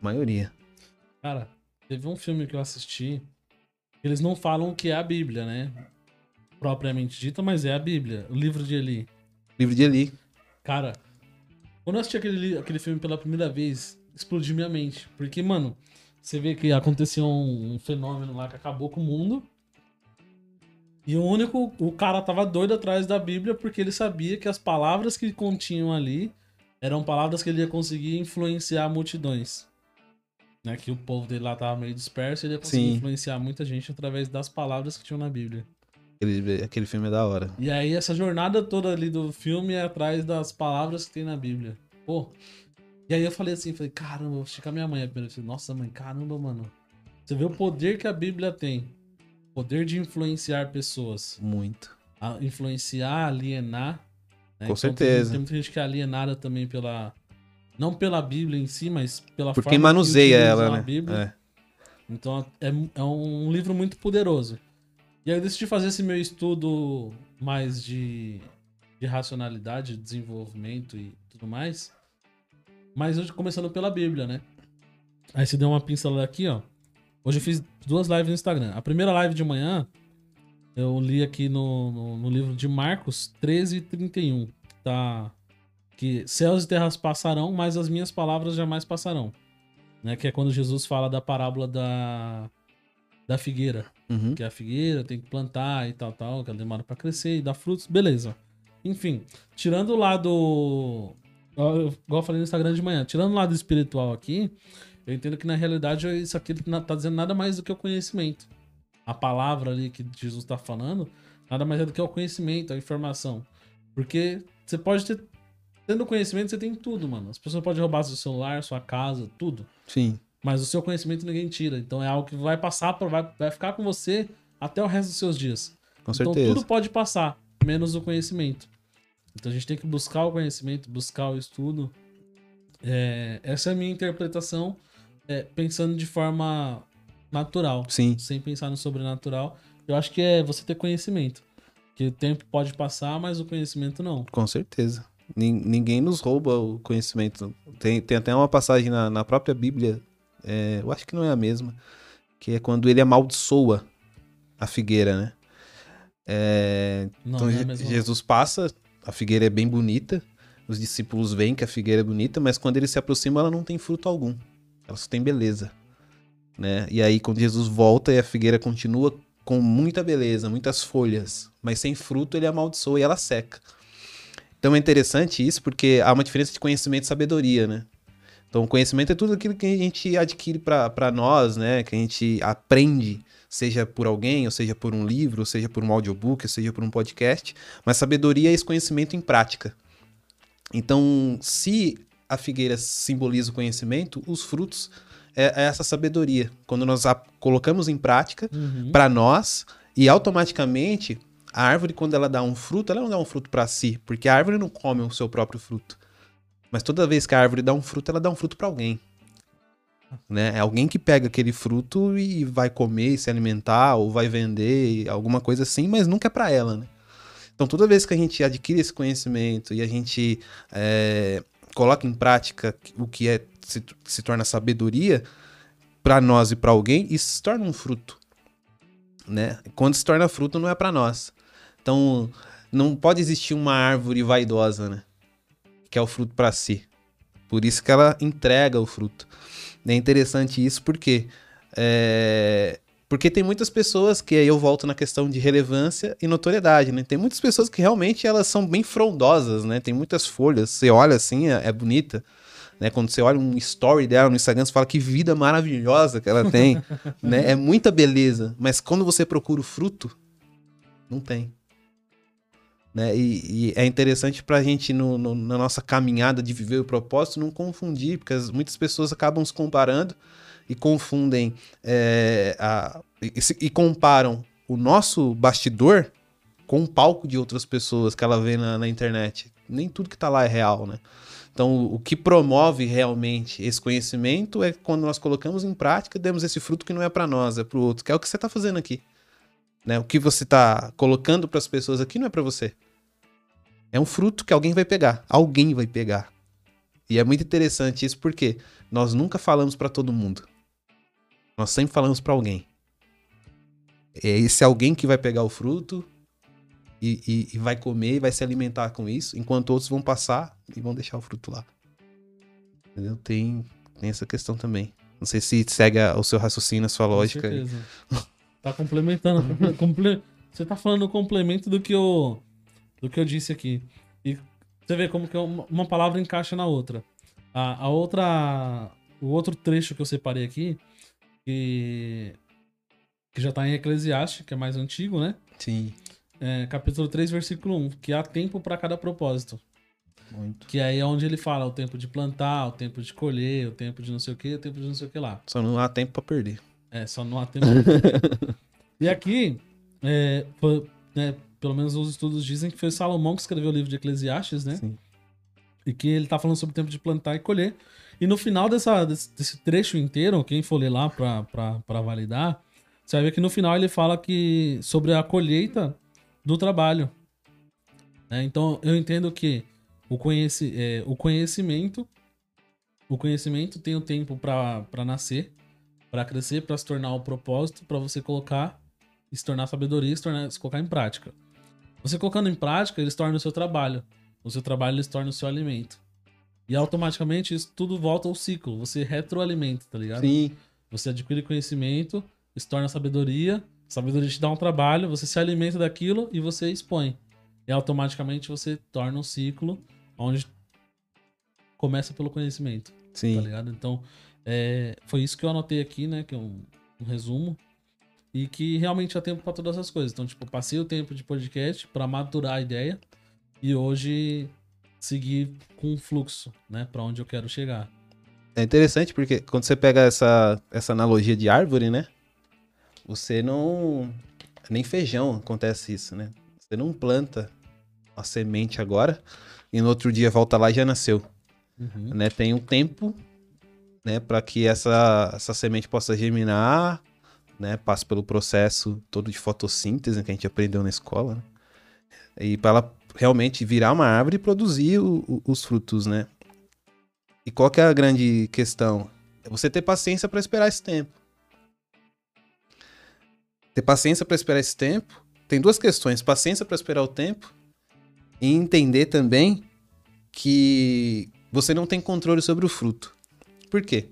A maioria. Cara, teve um filme que eu assisti, eles não falam que é a Bíblia, né? Propriamente dita, mas é a Bíblia. O livro de Eli. Livro de Eli. Cara, quando eu assisti aquele, aquele filme pela primeira vez, explodiu minha mente. Porque, mano, você vê que aconteceu um, um fenômeno lá que acabou com o mundo. E o único. O cara tava doido atrás da Bíblia porque ele sabia que as palavras que continham ali eram palavras que ele ia conseguir influenciar multidões. Né? Que o povo dele lá tava meio disperso e ele ia conseguir Sim. influenciar muita gente através das palavras que tinham na Bíblia. Aquele, aquele filme é da hora. E aí, essa jornada toda ali do filme é atrás das palavras que tem na Bíblia. Pô, e aí eu falei assim, falei, caramba, vou esticar minha mãe. Falei, Nossa, mãe, caramba, mano. Você vê o poder que a Bíblia tem. Poder de influenciar pessoas. Muito. A influenciar, alienar. Né? Com então, certeza. Tem, tem, muita gente que é alienada também pela. Não pela Bíblia em si, mas pela Por forma manuseia ela, né? Bíblia. É. Então é, é um livro muito poderoso. E aí eu decidi fazer esse meu estudo mais de, de racionalidade, desenvolvimento e tudo mais. Mas hoje começando pela Bíblia, né? Aí você deu uma pincelada aqui, ó. Hoje eu fiz duas lives no Instagram. A primeira live de manhã, eu li aqui no, no, no livro de Marcos 13, 31. Tá. Que céus e terras passarão, mas as minhas palavras jamais passarão. Né? Que é quando Jesus fala da parábola da, da figueira. Uhum. Que a figueira tem que plantar e tal, tal, que ela demora para crescer e dar frutos, beleza. Enfim, tirando o lado igual eu falei no Instagram de manhã, tirando o lado espiritual aqui, eu entendo que na realidade isso aqui tá dizendo nada mais do que o conhecimento. A palavra ali que Jesus tá falando, nada mais é do que o conhecimento, a informação. Porque você pode ter. Tendo conhecimento, você tem tudo, mano. As pessoas podem roubar seu celular, sua casa, tudo. Sim. Mas o seu conhecimento ninguém tira. Então é algo que vai passar, vai, vai ficar com você até o resto dos seus dias. Com então, certeza. tudo pode passar, menos o conhecimento. Então a gente tem que buscar o conhecimento, buscar o estudo. É, essa é a minha interpretação, é, pensando de forma natural. Sim. Sem pensar no sobrenatural. Eu acho que é você ter conhecimento. Que o tempo pode passar, mas o conhecimento não. Com certeza. Ninguém nos rouba o conhecimento. Tem, tem até uma passagem na, na própria Bíblia, é, eu acho que não é a mesma, que é quando ele amaldiçoa a figueira, né? É, não, então não é Jesus passa a figueira é bem bonita, os discípulos veem que a figueira é bonita, mas quando eles se aproximam, ela não tem fruto algum. Ela só tem beleza. Né? E aí, quando Jesus volta e a figueira continua com muita beleza, muitas folhas, mas sem fruto, ele amaldiçoa e ela seca. Então é interessante isso porque há uma diferença de conhecimento e sabedoria, né? Então, conhecimento é tudo aquilo que a gente adquire para nós, né? Que a gente aprende seja por alguém, ou seja por um livro, ou seja por um audiobook, ou seja por um podcast, mas sabedoria é esse conhecimento em prática. Então, se a figueira simboliza o conhecimento, os frutos é, é essa sabedoria. Quando nós a colocamos em prática uhum. para nós e automaticamente a árvore quando ela dá um fruto, ela não dá um fruto para si, porque a árvore não come o seu próprio fruto. Mas toda vez que a árvore dá um fruto, ela dá um fruto para alguém. Né? É alguém que pega aquele fruto e vai comer, se alimentar, ou vai vender, alguma coisa assim, mas nunca é para ela, né? Então, toda vez que a gente adquire esse conhecimento e a gente é, coloca em prática o que é se, se torna sabedoria para nós e para alguém, isso se torna um fruto, né? Quando se torna fruto, não é para nós. Então, não pode existir uma árvore vaidosa, né? Que é o fruto para si. Por isso que ela entrega o fruto. É interessante isso porque é, porque tem muitas pessoas que aí eu volto na questão de relevância e notoriedade, né? Tem muitas pessoas que realmente elas são bem frondosas, né? Tem muitas folhas, você olha assim, é, é bonita. Né, quando você olha um story dela no Instagram, você fala que vida maravilhosa que ela tem, né? É muita beleza, mas quando você procura o fruto, não tem. Né? E, e é interessante para a gente, no, no, na nossa caminhada de viver o propósito, não confundir, porque as, muitas pessoas acabam se comparando e confundem é, a, e, e, comparam o nosso bastidor com o palco de outras pessoas que ela vê na, na internet. Nem tudo que está lá é real, né? Então, o que promove realmente esse conhecimento é quando nós colocamos em prática, demos esse fruto que não é para nós, é para o outro, que é o que você está fazendo aqui. Né? O que você está colocando para as pessoas aqui não é para você. É um fruto que alguém vai pegar. Alguém vai pegar. E é muito interessante isso porque nós nunca falamos para todo mundo. Nós sempre falamos para alguém. É esse alguém que vai pegar o fruto e, e, e, vai comer e vai se alimentar com isso, enquanto outros vão passar e vão deixar o fruto lá. Entendeu? Tem, tem essa questão também. Não sei se segue o seu raciocínio, a sua lógica. Com certeza. Tá complementando. comple... Você tá falando o complemento do que eu, do que eu disse aqui. E você vê como que uma palavra encaixa na outra. A, a outra. O outro trecho que eu separei aqui, que, que já tá em Eclesiastes, que é mais antigo, né? Sim. É, capítulo 3, versículo 1, que há tempo para cada propósito. Muito. Que aí é onde ele fala o tempo de plantar, o tempo de colher, o tempo de não sei o que, o tempo de não sei o que lá. Só não há tempo para perder. É, só não há tempo. e aqui, é, foi, né, pelo menos os estudos dizem que foi Salomão que escreveu o livro de Eclesiastes, né? Sim. E que ele tá falando sobre o tempo de plantar e colher. E no final dessa, desse, trecho inteiro, quem for ler lá pra validar, você vai ver que no final ele fala que sobre a colheita do trabalho. É, então eu entendo que o, conheci, é, o conhecimento o conhecimento tem o tempo para nascer para crescer, para se tornar o propósito, para você colocar e se tornar sabedoria, se, tornar, se colocar em prática. Você colocando em prática, ele se torna o seu trabalho. O seu trabalho ele se torna o seu alimento. E automaticamente isso tudo volta ao ciclo. Você retroalimenta, tá ligado? Sim. Você adquire conhecimento, se torna sabedoria, sabedoria te dá um trabalho, você se alimenta daquilo e você expõe. E automaticamente você torna um ciclo onde começa pelo conhecimento. Sim. Tá ligado? Então, é, foi isso que eu anotei aqui, né? Que é um, um resumo. E que realmente há tempo para todas essas coisas. Então, tipo, passei o tempo de podcast para maturar a ideia e hoje seguir com o fluxo, né, para onde eu quero chegar. É interessante porque quando você pega essa, essa analogia de árvore, né? Você não. Nem feijão acontece isso, né? Você não planta a semente agora e no outro dia volta lá e já nasceu. Uhum. Né? Tem um tempo né, para que essa, essa semente possa germinar, né, passe pelo processo todo de fotossíntese que a gente aprendeu na escola, né, e para ela realmente virar uma árvore e produzir o, o, os frutos, né? E qual que é a grande questão? É você ter paciência para esperar esse tempo. Ter paciência para esperar esse tempo. Tem duas questões: paciência para esperar o tempo e entender também que você não tem controle sobre o fruto. Por quê?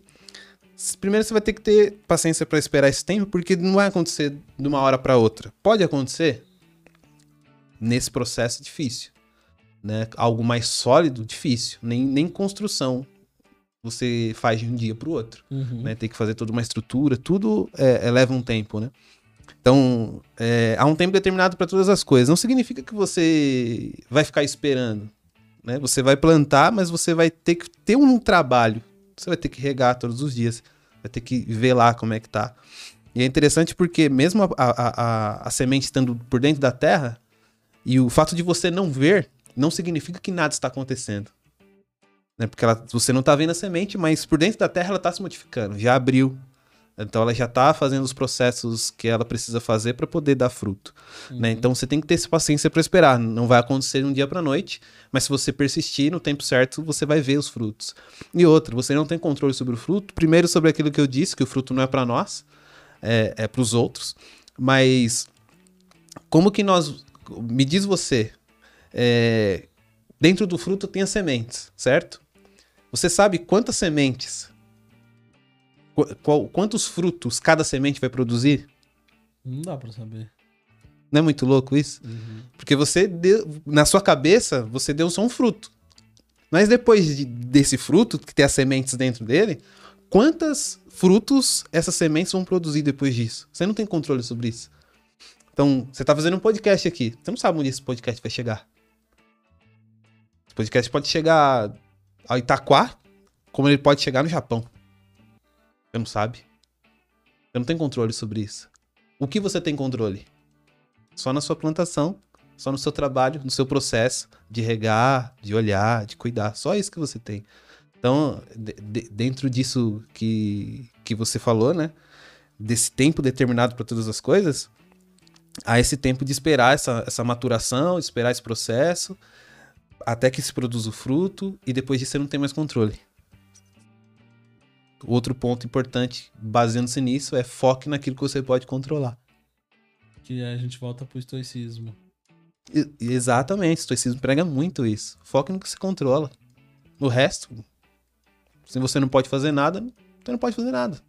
Primeiro você vai ter que ter paciência para esperar esse tempo, porque não vai acontecer de uma hora para outra. Pode acontecer nesse processo difícil, né? Algo mais sólido, difícil. Nem, nem construção você faz de um dia para o outro, uhum. né? Tem que fazer toda uma estrutura, tudo é, é, leva um tempo, né? Então, é, há um tempo determinado para todas as coisas. Não significa que você vai ficar esperando, né? Você vai plantar, mas você vai ter que ter um trabalho você vai ter que regar todos os dias, vai ter que ver lá como é que tá. E é interessante porque mesmo a, a, a, a semente estando por dentro da terra, e o fato de você não ver, não significa que nada está acontecendo. Né? Porque ela, você não tá vendo a semente, mas por dentro da terra ela tá se modificando, já abriu. Então ela já tá fazendo os processos que ela precisa fazer para poder dar fruto. Né? Uhum. Então você tem que ter essa paciência para esperar. Não vai acontecer de um dia para noite, mas se você persistir no tempo certo, você vai ver os frutos. E outra, você não tem controle sobre o fruto. Primeiro sobre aquilo que eu disse, que o fruto não é para nós, é, é para os outros. Mas como que nós. Me diz você, é, dentro do fruto tem as sementes, certo? Você sabe quantas sementes, qual- quantos frutos cada semente vai produzir? Não dá pra saber. Não é muito louco isso? Uhum. Porque você deu, na sua cabeça, você deu só um fruto. Mas depois de- desse fruto, que tem as sementes dentro dele, quantos frutos essas sementes vão produzir depois disso? Você não tem controle sobre isso. Então, você tá fazendo um podcast aqui. Você não sabe onde esse podcast vai chegar. Esse podcast pode chegar ao Itaquá, como ele pode chegar no Japão. Você não sabe. Você não tem controle sobre isso. O que você tem controle? Só na sua plantação, só no seu trabalho, no seu processo de regar, de olhar, de cuidar. Só isso que você tem. Então, de- de- dentro disso que, que você falou, né? Desse tempo determinado para todas as coisas, há esse tempo de esperar essa, essa maturação, esperar esse processo, até que se produza o fruto, e depois disso você não tem mais controle. Outro ponto importante, baseando-se nisso, é foque naquilo que você pode controlar. Que a gente volta pro estoicismo. E- Exatamente, o estoicismo prega muito isso. Foque no que você controla. No resto, se você não pode fazer nada, você não pode fazer nada.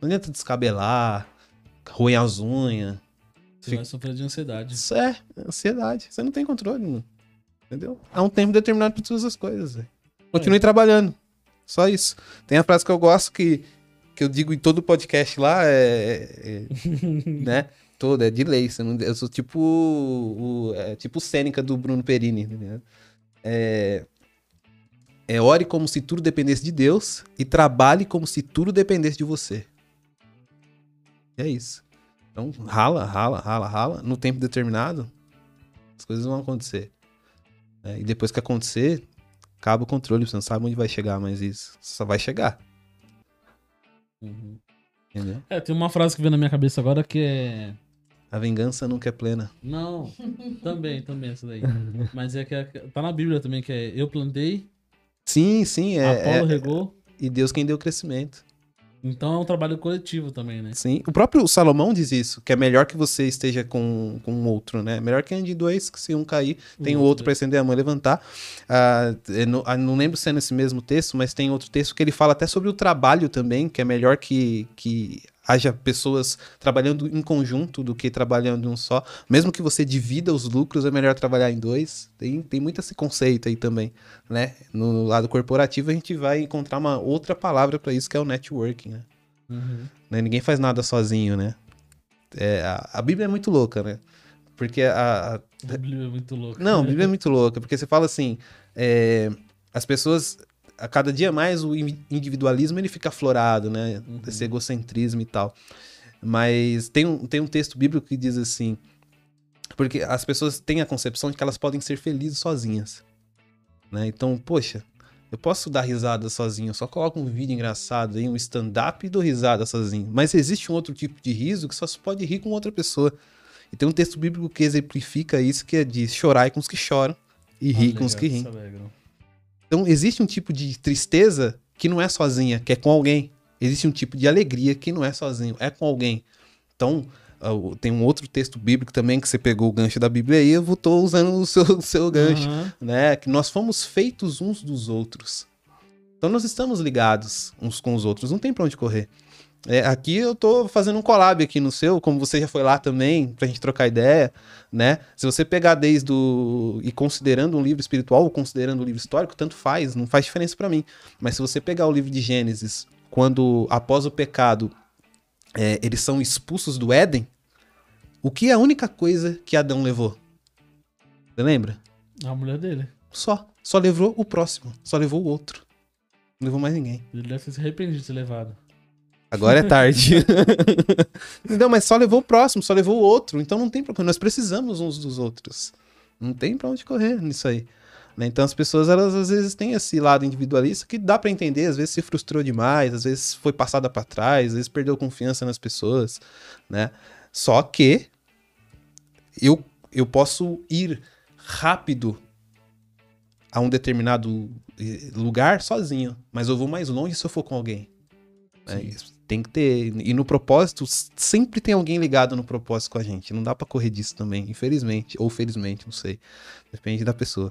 Não adianta descabelar, roer as unhas. Você Fica- vai sofrer de ansiedade. Isso é ansiedade. Você não tem controle, mano. entendeu? Há um tempo determinado para todas as coisas. Continue trabalhando. Só isso. Tem a frase que eu gosto que, que eu digo em todo podcast lá, é, é- né? Todo, é de lei. não- eu sou tipo o, é, tipo Sêneca do Bruno Perini. né? É, é ore como se tudo dependesse de Deus e trabalhe como se tudo dependesse de você. E é isso. Então, rala, rala, rala, rala. No tempo determinado, as coisas vão acontecer. É, e depois que acontecer, acaba o controle. Você não sabe onde vai chegar, mas isso só vai chegar. Uhum. Entendeu? É, tem uma frase que vem na minha cabeça agora que é. A vingança nunca é plena. Não, também, também essa daí. Mas é que é- tá na Bíblia também, que é eu plantei, Sim, sim. É, Apolo é- regou. e Deus quem deu crescimento. Então é um trabalho coletivo também, né? Sim. O próprio Salomão diz isso, que é melhor que você esteja com, com um outro, né? Melhor que ande dois, que se um cair, tem o outro para estender a mão e levantar. Ah, eu não, ah, não lembro se é nesse mesmo texto, mas tem outro texto que ele fala até sobre o trabalho também, que é melhor que, que haja pessoas trabalhando em conjunto do que trabalhando em um só. Mesmo que você divida os lucros, é melhor trabalhar em dois. Tem, tem muito esse conceito aí também, né? No lado corporativo, a gente vai encontrar uma outra palavra para isso, que é o networking, né? Uhum. né? Ninguém faz nada sozinho, né? É, a, a Bíblia é muito louca, né? Porque a, a- A Bíblia é muito louca. Não, a Bíblia é muito louca, porque você fala assim, é, as pessoas, a cada dia mais o in- individualismo ele fica aflorado, né? Uhum. Esse egocentrismo e tal. Mas tem um, tem um texto bíblico que diz assim, porque as pessoas têm a concepção de que elas podem ser felizes sozinhas, né? Então, poxa, eu posso dar risada sozinho, eu só coloco um vídeo engraçado aí, um stand-up e dou risada sozinho. Mas existe um outro tipo de riso que só se pode rir com outra pessoa. E tem um texto bíblico que exemplifica isso, que é de chorar com os que choram e rir com os que riem. Então, existe um tipo de tristeza que não é sozinha, que é com alguém. Existe um tipo de alegria que não é sozinho, é com alguém. Então, ah, tem um outro texto bíblico também que você pegou o gancho da Bíblia aí, eu tô usando o seu, o seu gancho, Aham. né? Que nós fomos feitos uns dos outros. Então, nós estamos ligados uns com os outros, não tem pra onde correr. É, aqui eu tô fazendo um collab aqui no seu, como você já foi lá também, pra gente trocar ideia, né? Se você pegar desde o... e considerando um livro espiritual ou considerando um livro histórico, tanto faz, não faz diferença pra mim. Mas se você pegar o livro de Gênesis, quando após o pecado é, eles são expulsos do Éden, o que é a única coisa que Adão levou? Você lembra? A mulher dele. Só. Só levou o próximo, só levou o outro. Não levou mais ninguém. Ele deve ter se arrependido de ter levado. Agora é tarde. não, mas só levou o próximo, só levou o outro. Então não tem problema. Nós precisamos uns dos outros. Não tem pra onde correr nisso aí. Né? Então as pessoas, elas às vezes têm esse lado individualista que dá para entender, às vezes se frustrou demais, às vezes foi passada para trás, às vezes perdeu confiança nas pessoas, né? Só que eu, eu posso ir rápido a um determinado eh, lugar sozinho, mas eu vou mais longe se eu for com alguém. É, tem que ter. E no propósito, sempre tem alguém ligado no propósito com a gente. Não dá para correr disso também, infelizmente. Ou felizmente, não sei. Depende da pessoa.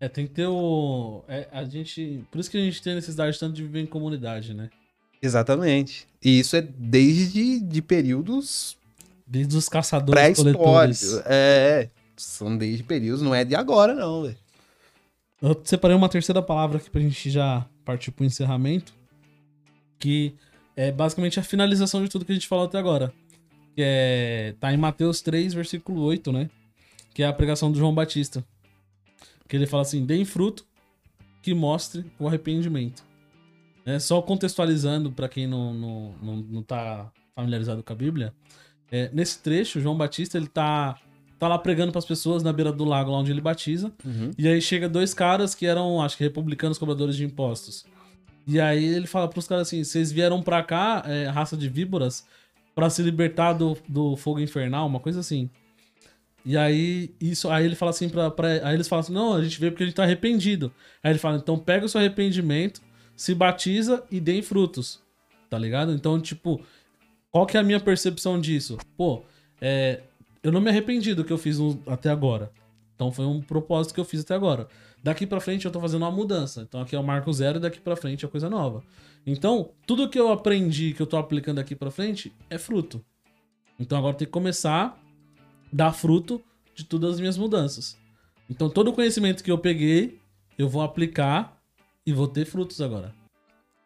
É, tem que ter o. É, a gente. Por isso que a gente tem necessidade tanto de viver em comunidade, né? Exatamente. E isso é desde de períodos. Desde os caçadores coletores. É, são desde períodos, não é de agora, não, velho. Eu separei uma terceira palavra aqui pra gente já partir pro encerramento. Que é basicamente a finalização de tudo que a gente falou até agora. Que é. Tá em Mateus 3, versículo 8, né? Que é a pregação do João Batista. Que ele fala assim: deem fruto que mostre o arrependimento. É, só contextualizando para quem não, não, não, não tá familiarizado com a Bíblia. É, nesse trecho, João Batista ele tá, tá lá pregando para as pessoas na beira do lago, lá onde ele batiza. Uhum. E aí chega dois caras que eram, acho que republicanos cobradores de impostos. E aí ele fala pros caras assim: vocês vieram pra cá, é, raça de víboras, para se libertar do, do fogo infernal, uma coisa assim. E aí, isso, aí ele fala assim pra, pra. Aí eles falam assim: não, a gente veio porque a gente tá arrependido. Aí ele fala: então pega o seu arrependimento, se batiza e dê frutos. Tá ligado? Então, tipo, qual que é a minha percepção disso? Pô, é, eu não me arrependi do que eu fiz até agora. Então foi um propósito que eu fiz até agora. Daqui para frente eu tô fazendo uma mudança. Então aqui é o marco zero e daqui para frente é coisa nova. Então, tudo que eu aprendi, que eu tô aplicando aqui para frente, é fruto. Então agora tem que começar dar fruto de todas as minhas mudanças. Então todo o conhecimento que eu peguei, eu vou aplicar e vou ter frutos agora.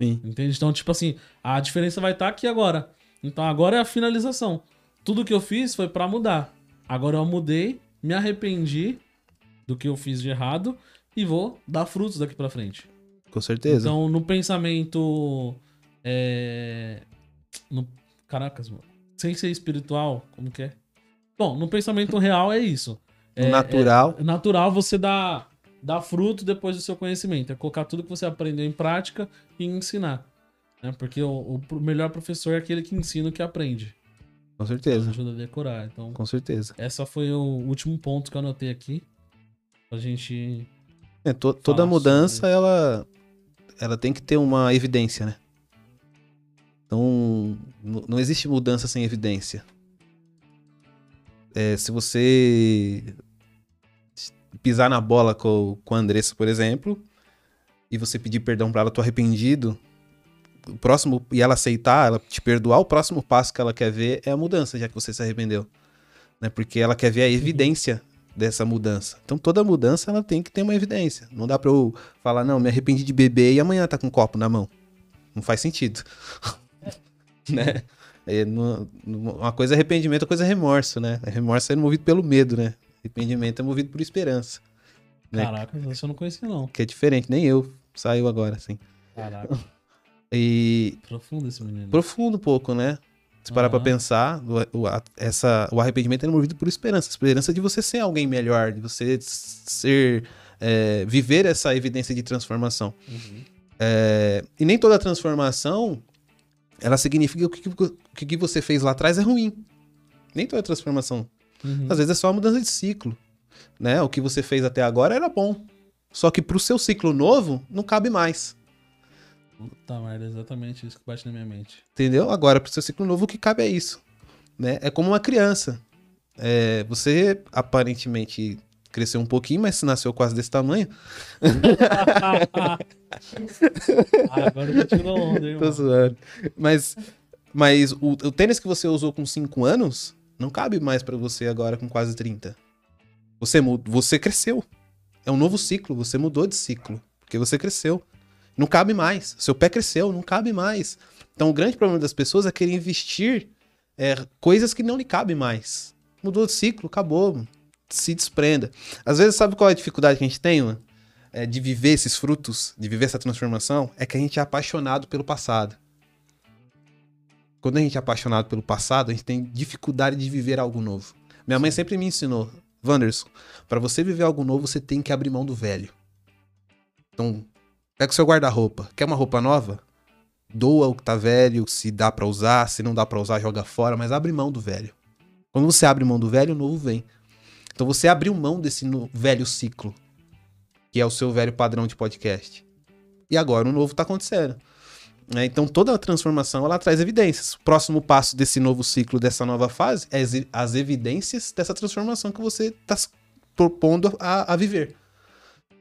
Sim. Entende? Então, tipo assim, a diferença vai estar aqui agora. Então agora é a finalização. Tudo que eu fiz foi para mudar. Agora eu mudei, me arrependi do que eu fiz de errado e vou dar frutos daqui para frente. Com certeza. Então, no pensamento. É... No... Caracas, mano. Sem ser espiritual, como que é? Bom, no pensamento real é isso. É, natural. É natural você dar, dar fruto depois do seu conhecimento. É colocar tudo que você aprendeu em prática e ensinar. Né? Porque o, o melhor professor é aquele que ensina o que aprende. Com certeza. Ajuda a decorar. Então, Com certeza. Essa foi o último ponto que eu anotei aqui. Pra gente. É, to, toda mudança, ela, ela tem que ter uma evidência, né? Então, não existe mudança sem evidência. É, se você pisar na bola com, com a Andressa, por exemplo, e você pedir perdão para ela, tô arrependido, o próximo e ela aceitar, ela te perdoar, o próximo passo que ela quer ver é a mudança, já que você se arrependeu. Né? Porque ela quer ver a evidência dessa mudança. Então toda mudança ela tem que ter uma evidência. Não dá para eu falar, não, me arrependi de beber e amanhã tá com um copo na mão. Não faz sentido. né? É, uma coisa é arrependimento, outra coisa é remorso, né? Remorso é movido pelo medo, né? Arrependimento é movido por esperança. Né? Caraca, você eu não conhecia, não. Que é diferente, nem eu. Saiu agora, assim. Caraca. E. Profundo esse menino. Profundo um pouco, né? Se parar uhum. pra pensar, o, o, essa, o arrependimento é movido por esperança. Esperança de você ser alguém melhor, de você ser. É, viver essa evidência de transformação. Uhum. É, e nem toda transformação ela significa que o que, que você fez lá atrás é ruim. Nem toda transformação. Uhum. Às vezes é só uma mudança de ciclo. Né? O que você fez até agora era bom. Só que pro seu ciclo novo, não cabe mais. Puta merda, é exatamente isso que bate na minha mente. Entendeu? Agora, pro seu ciclo novo, o que cabe é isso. Né? É como uma criança. É, você aparentemente cresceu um pouquinho, mas se nasceu quase desse tamanho. ah, agora eu tirou onda, hein, Tô zoando. Mas, mas o, o, tênis que você usou com 5 anos não cabe mais para você agora com quase 30. Você, você cresceu. É um novo ciclo, você mudou de ciclo. Porque você cresceu. Não cabe mais. Seu pé cresceu, não cabe mais. Então o grande problema das pessoas é querer investir é, coisas que não lhe cabem mais. Mudou de ciclo, acabou se desprenda. Às vezes, sabe qual é a dificuldade que a gente tem, mano? É, de viver esses frutos, de viver essa transformação? É que a gente é apaixonado pelo passado. Quando a gente é apaixonado pelo passado, a gente tem dificuldade de viver algo novo. Minha mãe sempre me ensinou: Wanderson, para você viver algo novo, você tem que abrir mão do velho. Então, pega o seu guarda-roupa. Quer uma roupa nova? Doa o que tá velho, se dá para usar, se não dá para usar, joga fora, mas abre mão do velho. Quando você abre mão do velho, o novo vem. Então você abriu mão desse velho ciclo, que é o seu velho padrão de podcast. E agora o novo tá acontecendo. Né? Então toda a transformação ela traz evidências. O próximo passo desse novo ciclo, dessa nova fase, é as evidências dessa transformação que você está propondo a, a, viver.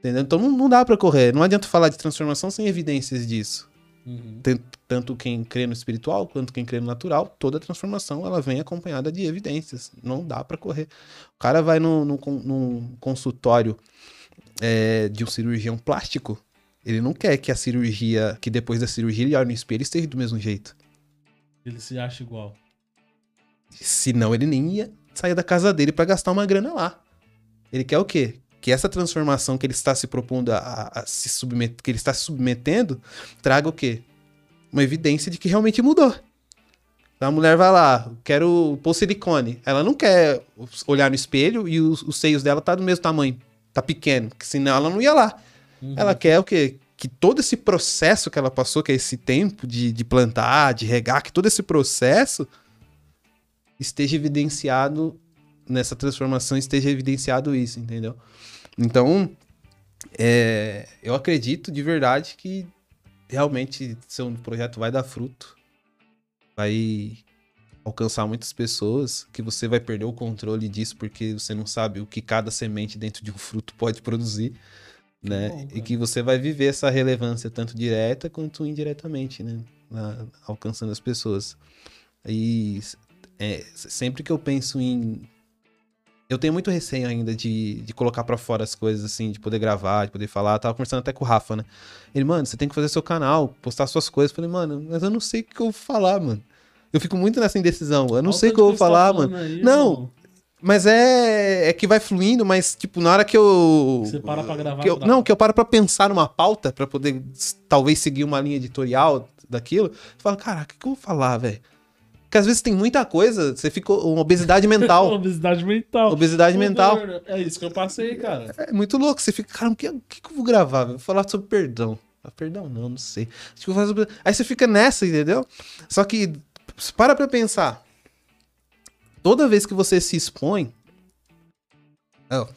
Entendeu? Então não, não dá para correr. Não adianta falar de transformação sem evidências disso. Uhum. Tanto quem crê no espiritual quanto quem crê no natural, toda transformação ela vem acompanhada de evidências. Não dá para correr. O cara vai num, consultório é, de um cirurgião plástico, ele não quer que a cirurgia, que depois da cirurgia ele olhe no espelho e esteja do mesmo jeito. Ele se acha igual. Senão ele nem ia sair da casa dele para gastar uma grana lá. Ele quer o quê? Que essa transformação que ele está se propondo a, a se submeter, que ele está se submetendo, traga o quê? Uma evidência de que realmente mudou. Então a mulher vai lá, quero pôr silicone. Ela não quer olhar no espelho e os, os seios dela tá do mesmo tamanho, tá pequeno, que senão ela não ia lá. Uhum. Ela quer o quê? Que todo esse processo que ela passou, que é esse tempo de, de plantar, de regar, que todo esse processo esteja evidenciado nessa transformação, esteja evidenciado isso, entendeu? Então, é, eu acredito de verdade que realmente seu projeto vai dar fruto, vai alcançar muitas pessoas, que você vai perder o controle disso porque você não sabe o que cada semente dentro de um fruto pode produzir né? Bom, e que você vai viver essa relevância tanto direta quanto indiretamente, né? Na, alcançando as pessoas. E é, sempre que eu penso em. Eu tenho muito receio ainda de, de colocar para fora as coisas, assim, de poder gravar, de poder falar. Eu tava conversando até com o Rafa, né? Ele, mano, você tem que fazer seu canal, postar suas coisas. Eu falei, mano, mas eu não sei o que eu vou falar, mano. Eu fico muito nessa indecisão. Eu não Olha sei o que eu vou falar, mano. Aí, não, mano. Mas é, é que vai fluindo, mas, tipo, na hora que eu. Você para pra gravar. Que eu, não, que eu paro pra pensar numa pauta, pra poder talvez seguir uma linha editorial daquilo. Você fala, caraca, o que eu vou falar, velho? Porque às vezes tem muita coisa, você fica. Uma obesidade mental. obesidade mental. Obesidade mental. É isso que eu passei, cara. É, é muito louco. Você fica, cara, o que, o que eu vou gravar? Vou falar sobre perdão. Ah, perdão, não, não sei. Aí você fica nessa, entendeu? Só que, para pra pensar toda vez que você se expõe. Olha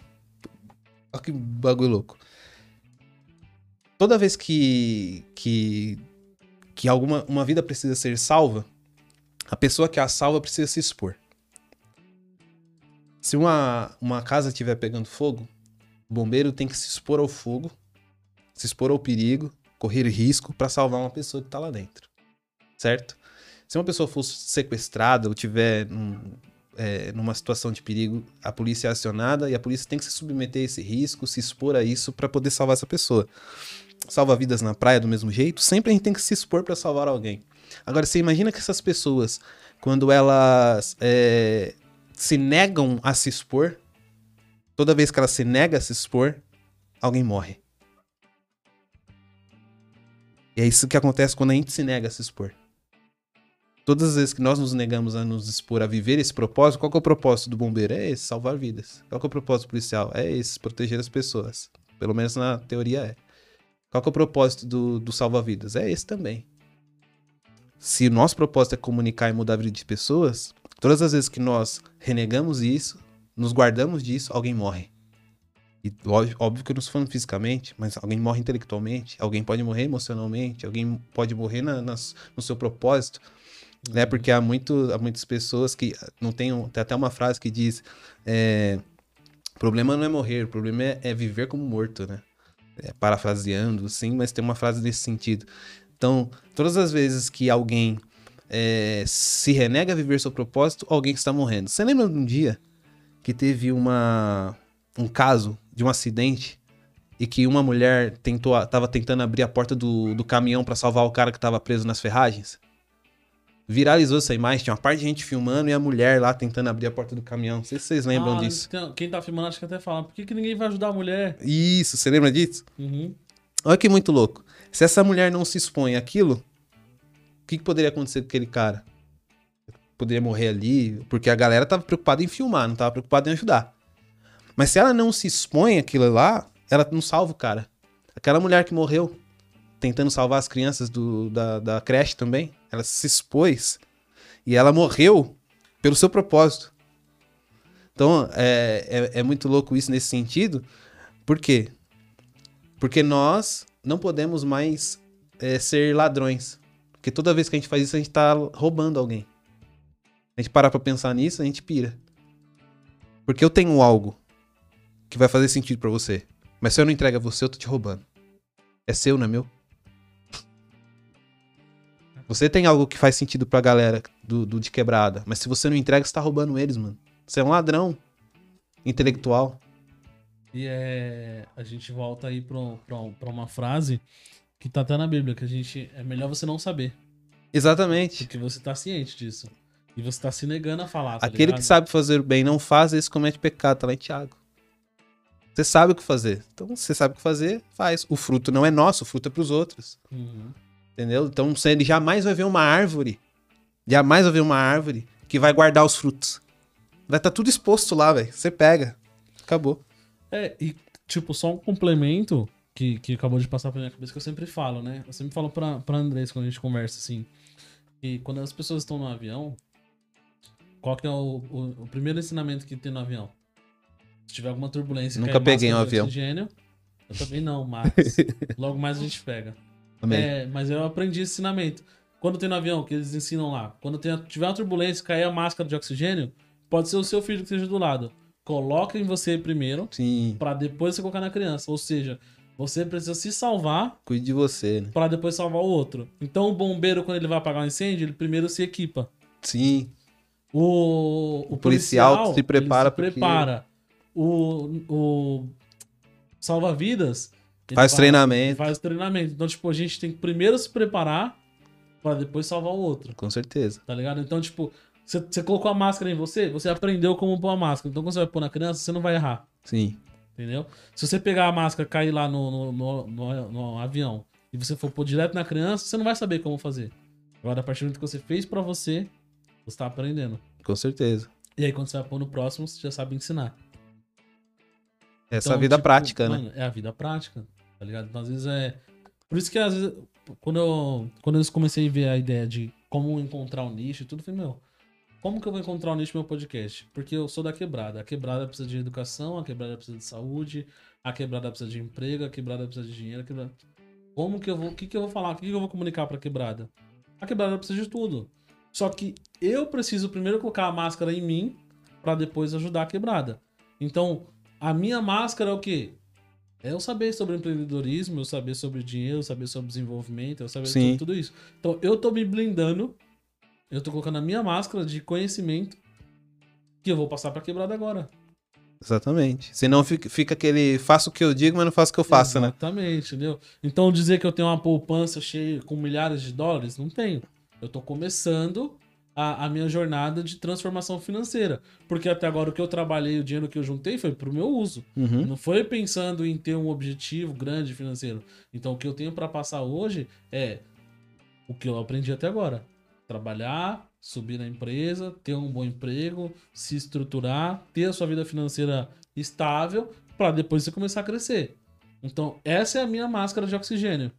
que bagulho louco. Toda vez que. que. que alguma uma vida precisa ser salva, a pessoa que a salva precisa se expor. Se uma, uma casa estiver pegando fogo, o bombeiro tem que se expor ao fogo, se expor ao perigo, correr risco para salvar uma pessoa que está lá dentro. Certo? Se uma pessoa for sequestrada ou tiver é, numa situação de perigo, a polícia é acionada e a polícia tem que se submeter a esse risco, se expor a isso para poder salvar essa pessoa. Salva vidas na praia do mesmo jeito, sempre a gente tem que se expor para salvar alguém. Agora, você imagina que essas pessoas, quando elas é, se negam a se expor, toda vez que ela se nega a se expor, alguém morre. E é isso que acontece quando a gente se nega a se expor todas as vezes que nós nos negamos a nos expor a viver esse propósito, qual é o propósito do bombeiro? É esse, salvar vidas. Qual é o propósito policial? É esse, proteger as pessoas. Pelo menos na teoria é. Qual é o propósito do, do salva-vidas? É esse também. Se o nosso propósito é comunicar e mudar a vida de pessoas, todas as vezes que nós renegamos isso, nos guardamos disso, alguém morre. E óbvio, que eu não estou falando fisicamente, mas alguém morre intelectualmente, alguém pode morrer emocionalmente, alguém pode morrer na, nas, no seu propósito né? Porque há, muito, há muitas pessoas que não tem, tem até uma frase que diz é, o problema não é morrer, o problema é, é viver como morto, né? É, parafraseando, sim, mas tem uma frase nesse sentido. Então, todas as vezes que alguém é, se renega a viver seu propósito, alguém está morrendo. Você lembra de um dia que teve uma, um caso de um acidente e que uma mulher tentou, estava tentando abrir a porta do, do caminhão para salvar o cara que estava preso nas ferragens? viralizou essa imagem, tinha uma parte de gente filmando e a mulher lá tentando abrir a porta do caminhão. Não sei se vocês lembram ah, disso. Quem tá filmando acho que até fala, por que, que ninguém vai ajudar a mulher? Isso, você lembra disso? Uhum. Olha que muito louco. Se essa mulher não se expõe àquilo, o que, que poderia acontecer com aquele cara? Poderia morrer ali, porque a galera tava preocupada em filmar, não tava preocupada em ajudar. Mas se ela não se expõe aquilo lá, ela não salva o cara. Aquela mulher que morreu tentando salvar as crianças do, da, da creche também, ela se expôs e ela morreu pelo seu propósito. Então, é, é, é muito louco isso nesse sentido. Por quê? Porque nós não podemos mais é, ser ladrões. Porque toda vez que a gente faz isso, a gente tá roubando alguém. A gente parar pra pensar nisso, a gente pira. Porque eu tenho algo que vai fazer sentido para você. Mas se eu não entrego a você, eu tô te roubando. É seu, não é meu? Você tem algo que faz sentido pra galera do, do de quebrada. Mas se você não entrega, você tá roubando eles, mano. Você é um ladrão intelectual. E é. A gente volta aí pra uma frase que tá até na Bíblia, que a gente. É melhor você não saber. Exatamente. Porque você tá ciente disso. E você tá se negando a falar. Tá Aquele ligado? que sabe fazer o bem não faz, esse comete pecado, tá lá em Tiago. Você sabe o que fazer. Então, você sabe o que fazer, faz. O fruto não é nosso, o fruto é pros outros. Uhum. Entendeu? Então, ele jamais vai ver uma árvore. Jamais vai ver uma árvore que vai guardar os frutos. Vai estar tudo exposto lá, velho. Você pega. Acabou. É, e tipo, só um complemento que, que acabou de passar pela minha cabeça que eu sempre falo, né? Eu sempre falo pra, pra Andrés quando a gente conversa assim. Que quando as pessoas estão no avião, qual que é o, o, o primeiro ensinamento que tem no avião? Se tiver alguma turbulência, Nunca peguei um avião. Oxigênio, eu também não, mas logo mais a gente pega. Amém. É, mas eu aprendi esse ensinamento. Quando tem no avião, que eles ensinam lá, quando tem, tiver uma turbulência, cair a máscara de oxigênio, pode ser o seu filho que esteja do lado. Coloca em você primeiro, Sim. Pra depois você colocar na criança. Ou seja, você precisa se salvar Cuide de você, né? pra depois salvar o outro. Então o bombeiro, quando ele vai apagar um incêndio, ele primeiro se equipa. Sim. O, o, O policial policial se prepara ele se porque- prepara. O, o salva-vidas Faz vai- treinamento. Faz treinamento. Então, tipo, a gente tem que primeiro se preparar pra depois salvar o outro. Com certeza. Tá ligado? Então, tipo, você, você colocou a máscara em você, você aprendeu como pôr a máscara. Então, quando você vai pôr na criança, você não vai errar. Sim. Entendeu? Se você pegar a máscara e cair lá no, no, no- no- no avião e você for pôr direto na criança, você não vai saber como fazer. Agora, a partir do momento que você fez pra você, você tá aprendendo. Com certeza. E aí, quando você vai pôr no próximo, você já sabe ensinar. Essa Então, vida tipo, prática, né? mano, É a vida prática, tá ligado? Então, às vezes é. Por isso que, às vezes, quando eu, quando eu comecei a ver a ideia de como encontrar um nicho e tudo, eu falei, meu, como que eu vou encontrar um nicho no meu podcast? Porque eu sou da quebrada. A quebrada precisa de educação, a quebrada precisa de saúde, a quebrada precisa de emprego, a quebrada precisa de dinheiro, a quebrada... Como que eu vou. O que, que eu vou falar? O que, que eu vou comunicar pra quebrada? A quebrada precisa de tudo. Só que eu preciso primeiro colocar a máscara em mim pra depois ajudar a quebrada. Então, a minha máscara é o quê? É eu saber sobre empreendedorismo, eu saber sobre dinheiro, eu saber sobre desenvolvimento, eu saber Sim. sobre tudo isso. Então, eu tô me blindando, eu tô colocando a minha máscara de conhecimento que eu vou passar pra quebrada agora. Exatamente. Senão fica, fica aquele faço o que eu digo, mas não faço o que eu faço, né? Exatamente, entendeu? Então, dizer que eu tenho uma poupança cheia com milhares de dólares, não tenho. Eu tô começando a, a minha jornada de transformação financeira. Porque até agora o que eu trabalhei, o dinheiro que eu juntei foi pro meu uso. Uhum. Não foi pensando em ter um objetivo grande financeiro. Então o que eu tenho pra passar hoje é o que eu aprendi até agora. Trabalhar, subir na empresa, ter um bom emprego, se estruturar, ter a sua vida financeira estável pra depois você começar a crescer. Então essa é a minha máscara de oxigênio.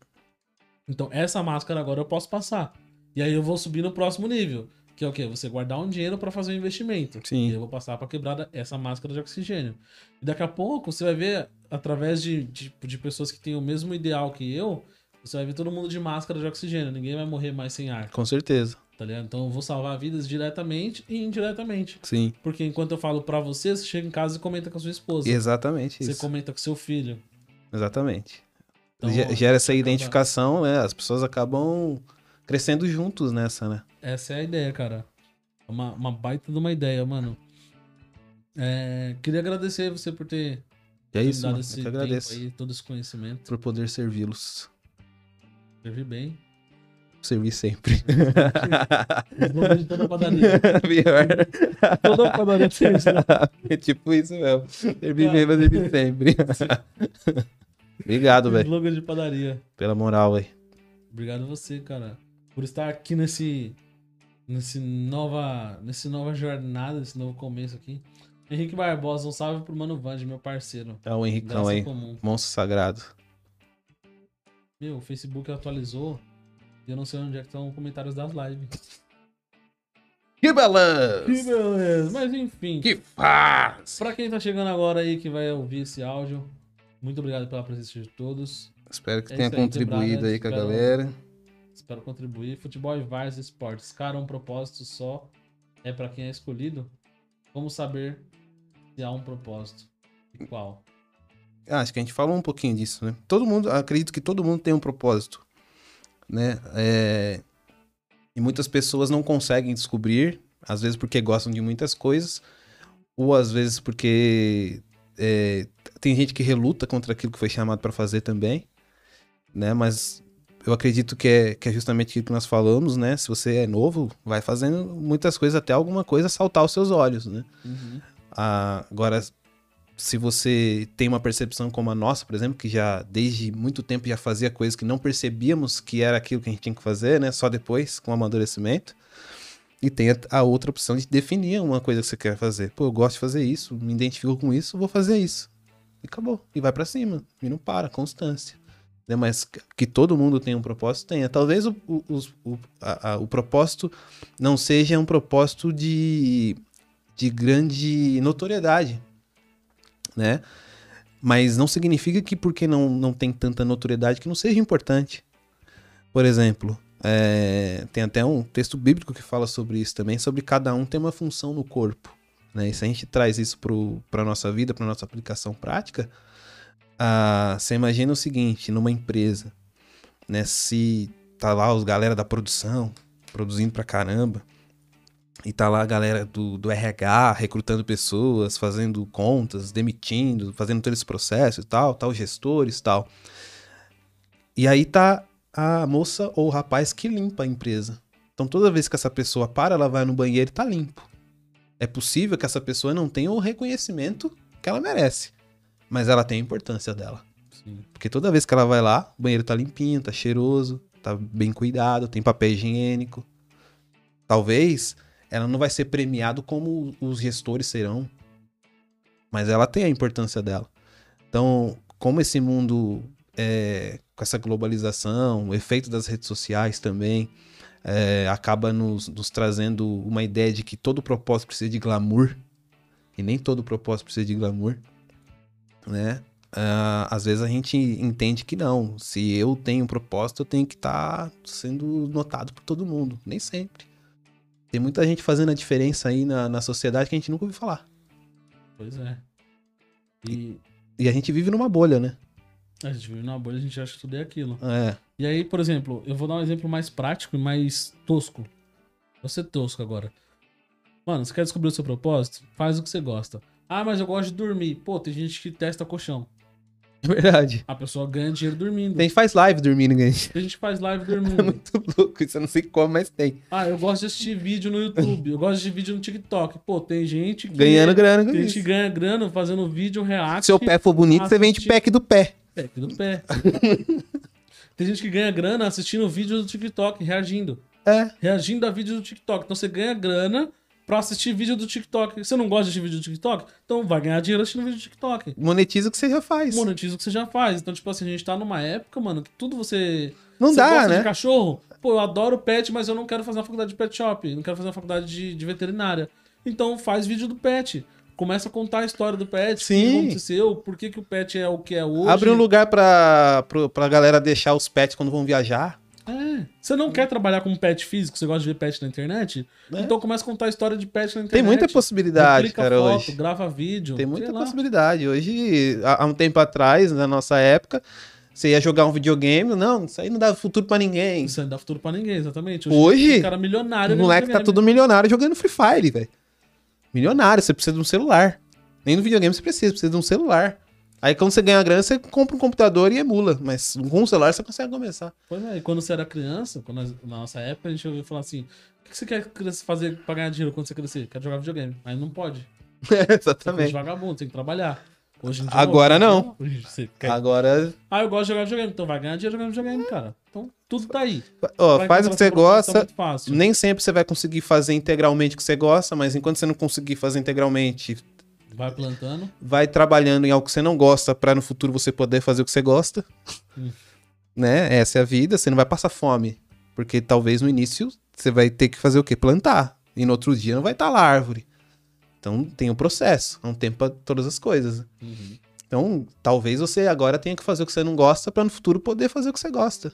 Então essa máscara agora eu posso passar. E aí eu vou subir no próximo nível, que é o quê? Você guardar um dinheiro pra fazer um investimento. Sim. E eu vou passar pra quebrada essa máscara de oxigênio. E daqui a pouco você vai ver, através de, de, de pessoas que têm o mesmo ideal que eu, você vai ver todo mundo de máscara de oxigênio. Ninguém vai morrer mais sem ar, Com certeza. tá ligado? Então eu vou salvar vidas diretamente e indiretamente. Sim. Porque enquanto eu falo pra você, você chega em casa e comenta com a sua esposa. Exatamente Você isso. comenta com seu filho. Exatamente. Então, Ge- Gera essa identificação, né? As pessoas acabam crescendo juntos nessa, né? Essa é a ideia, cara. É Uma, uma baita de uma ideia, mano. É, queria agradecer você por ter é isso, dado mano. esse Eu que tempo agradeço aí, todo esse conhecimento. por poder servi-los. Escrevi bem. Servir sempre. Slogan de toda padaria. Pior. Toda padaria isso, né? É tipo isso mesmo. Servir bem, mas servir sempre. Obrigado, velho. Slogan de padaria. Pela moral, velho. Obrigado a você, cara. Por estar aqui nesse. Nesse nova. Nesse nova jornada, nesse novo começo aqui. Henrique Barbosa, um salve pro Mano Vande, meu parceiro. É o Henricão aí. comum. Monstro sagrado. Meu, o Facebook atualizou e eu não sei onde é que estão os comentários das lives. Que balanço! Que beleza. Mas enfim, Que faz! pra quem tá chegando agora aí que vai ouvir esse áudio, muito obrigado pela presença de todos. Espero que É tenha aí, contribuído aí com a espero- galera. Espero contribuir. Futebol e vários esportes. Cara, um propósito só é pra quem é escolhido. Como saber se há um propósito? E qual? Ah, acho que a gente falou um pouquinho disso, né? Todo mundo, acredito que todo mundo tem um propósito, né? É, E muitas pessoas não conseguem descobrir, às vezes porque gostam de muitas coisas, ou às vezes porque é, tem gente que reluta contra aquilo que foi chamado para fazer também, né? Mas eu acredito que é, que é justamente aquilo que nós falamos, né? Se você é novo, vai fazendo muitas coisas até alguma coisa saltar aos seus olhos, né? Ah, agora, se você tem uma percepção como a nossa, por exemplo, que já desde muito tempo já fazia coisas que não percebíamos que era aquilo que a gente tinha que fazer, né? Só depois, com o amadurecimento. E tem a, outra opção de definir uma coisa que você quer fazer. Pô, eu gosto de fazer isso, me identifico com isso, vou fazer isso. E acabou. E vai pra cima. E não para, constância. Né? Mas que- todo mundo tem um propósito, tenha. Talvez o, o, o, a- a- o propósito não seja um propósito de, de grande notoriedade né? Mas não significa que porque não, não tem tanta notoriedade que não seja importante. Por exemplo, é, tem até um texto bíblico que fala sobre isso também, sobre cada um tem uma função no corpo. Né? E se a gente traz isso para a nossa vida, para nossa aplicação prática, ah, você imagina o seguinte, numa empresa, né? Se tá lá os galera da produção, produzindo pra caramba, e tá lá a galera do, do RH recrutando pessoas, fazendo contas, demitindo, fazendo todo esse processo e tal, tal, gestores e tal. E aí tá a moça ou o rapaz que limpa a empresa. Então toda vez que essa pessoa para, ela vai no banheiro e tá limpo. É possível que essa pessoa não tenha o reconhecimento que ela merece, mas ela tem a importância dela. Sim. Porque toda vez que ela vai lá, o banheiro tá limpinho, tá cheiroso, tá bem cuidado, tem papel higiênico. Talvez ela não vai ser premiado como os gestores serão, mas ela tem a importância dela. Então, como esse mundo é, com essa globalização, o efeito das redes sociais também, é, acaba nos, nos trazendo uma ideia de que todo propósito precisa de glamour, e nem todo propósito precisa de glamour, né? Ah, às vezes a gente entende que não. Se eu tenho um propósito, eu tenho que estar sendo notado por todo mundo. Nem sempre. Tem muita gente fazendo a diferença aí na, na sociedade que a gente nunca ouviu falar. Pois é. E E a gente vive numa bolha, né? a gente vive numa bolha, a gente acha que tudo é aquilo. É. E aí, por exemplo, eu vou dar um exemplo mais prático e mais tosco. Vou ser tosco agora. Mano, você quer descobrir o seu propósito? Faz o que você gosta. Ah, mas eu gosto de dormir. Pô, tem gente que testa colchão. É verdade. A pessoa ganha dinheiro dormindo. Tem faz live dormindo, gente. Tem gente faz live É dormindo. muito louco. Isso eu não sei como, mas tem. Ah, eu gosto de assistir vídeo no YouTube. Eu gosto de vídeo no TikTok. Pô, tem gente que. Ganhando grana com Tem gente que ganha grana fazendo vídeo react. Seu pé for bonito, você vende pack do pé. Pack do pé. tem gente que ganha grana assistindo vídeo do TikTok, reagindo. É. Reagindo a vídeo do TikTok. Então você ganha grana pra assistir vídeo do TikTok. Você não gosta de assistir vídeo do TikTok? Então vai ganhar dinheiro assistindo vídeo do TikTok. Monetiza o que você já faz. Monetiza o que você já faz. Então, tipo assim, a gente tá numa época, mano, que tudo você. Não você dá, gosta né? de cachorro? Pô, eu adoro pet, mas eu não quero fazer uma faculdade de pet shop. Não quero fazer uma faculdade de, de veterinária. Então faz vídeo do pet. Começa a contar a história do pet, o Sim. que aconteceu, por que, que o pet é o que é hoje. Abre um lugar pra, pro- pra galera deixar os pets quando vão viajar. É. Você não quer trabalhar com pet físico, você gosta de ver pet na internet? É. Então começa a contar a história de pet na internet. Tem muita possibilidade, Replica cara, foto, hoje. grava vídeo. Tem muita lá. possibilidade. Hoje, há um tempo atrás, na nossa época, você ia jogar um videogame. Não, isso aí não dá futuro pra ninguém. Isso aí não dá futuro pra ninguém, exatamente. Hoje, tem cara milionário. O moleque tá tudo milionário jogando Free Fire, velho. Milionário, você precisa de um celular. Nem no videogame você precisa, precisa de um celular. Aí quando você ganha grana, você compra um computador e emula. Mas com um celular você consegue começar. Pois é, e quando você era criança, quando nós- na nossa época, a gente ouviu falar assim: o que você quer fazer pra ganhar dinheiro quando você crescer? Quer jogar videogame. Mas não pode. Você é coisa de Exatamente. vagabundo, tem que trabalhar. Hoje em dia, Agora não. você Agora, Ah, eu gosto de jogar videogame. Então vai ganhar dinheiro jogando videogame, cara. Então tudo tá aí. Vai faz o que você gosta. Nem sempre você vai conseguir fazer integralmente o que você gosta, mas enquanto você não conseguir fazer integralmente, Vai plantando. vai trabalhando em algo que você não gosta pra no futuro você poder fazer o que você gosta. Hum. Né? Essa é a vida, você não vai passar fome. Porque talvez no início você vai ter que fazer o quê? Plantar. E no outro dia não vai estar lá a árvore. Então tem um processo, é um tempo pra todas as coisas. Uhum. Então, talvez você agora tenha que fazer o que você não gosta pra no futuro poder fazer o que você gosta.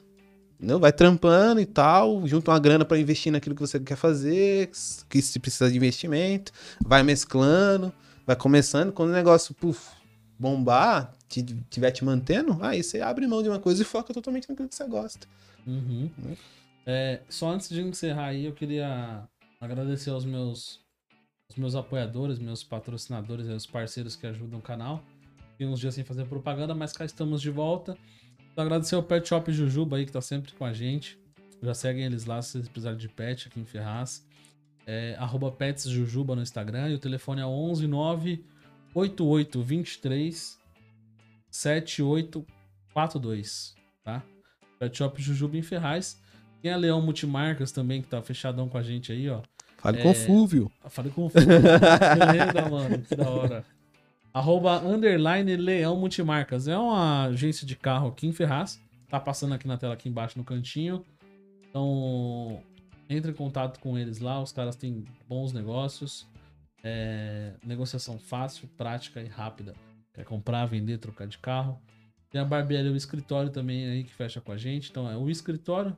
Entendeu? Vai trampando e tal, junta uma grana pra investir naquilo que você quer fazer, que se precisa de investimento, vai mesclando, vai começando, quando o negócio puf, bombar, te, tiver te mantendo, aí você abre mão de uma coisa e foca totalmente naquilo que você gosta. Uhum. É, só antes de encerrar aí, eu queria agradecer aos meus, aos meus apoiadores, meus patrocinadores, os parceiros que ajudam o canal. Fiquei uns dias sem fazer propaganda, mas cá estamos de volta. Então, agradecer ao Pet Shop Jujuba aí, que tá sempre com a gente. Já seguem eles lá se vocês precisarem de pet aqui em Ferraz. É, arroba Pets Jujuba no Instagram. E o telefone é 11 9 8823 7842, tá? Pet Shop Jujuba em Ferraz. Tem a Leão Multimarcas também, que tá fechadão com a gente aí, ó. Fale É. com o Fúvio. Falei com o Felipe. Beleza, mano. Que da hora. Arroba underline Leão Multimarcas. É uma agência de carro aqui em Ferraz. Tá passando aqui na tela, aqui embaixo no cantinho. Então, entre em contato com eles lá. Os caras têm bons negócios. É, negociação fácil, prática e rápida. Quer comprar, vender, trocar de carro. Tem a barbearia o escritório também aí que fecha com a gente. Então é o escritório,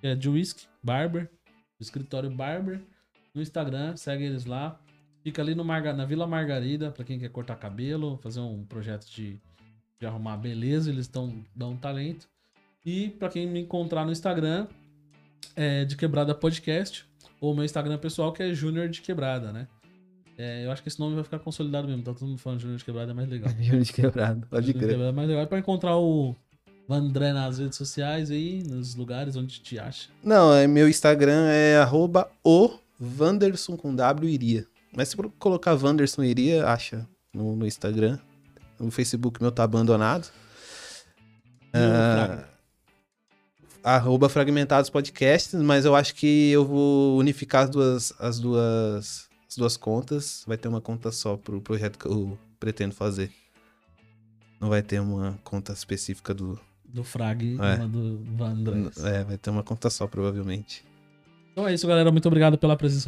que é de whisky, barber. O escritório barber no Instagram, segue eles lá. Fica ali no Marga- na Vila Margarida, pra quem quer cortar cabelo, fazer um projeto de, de arrumar beleza, eles estão dão talento. E pra quem me encontrar no Instagram, é de Quebrada Podcast, ou meu Instagram pessoal que é Júnior de Quebrada, né? É, eu acho que esse nome vai ficar consolidado mesmo, tá todo mundo falando Júnior de Quebrada, é mais legal. Júnior de quebrado. Pode Júnior crer. Quebrada é mais legal. É pra encontrar o Vandré nas redes sociais aí, nos lugares onde te acha. Não, é, meu Instagram é arroba o Vanderson com W iria. Mas se colocar Vanderson iria, acha no, no Instagram. O Facebook meu tá abandonado. Ah, arroba Fragmentados Podcasts, mas eu acho que eu vou unificar as duas, as duas, as duas contas. Vai ter uma conta só pro projeto que eu pretendo fazer. Não vai ter uma conta específica do. Do Frag, É. uma do Vandré. É, vai ter uma conta só, provavelmente. Então é isso, galera. Muito obrigado pela presença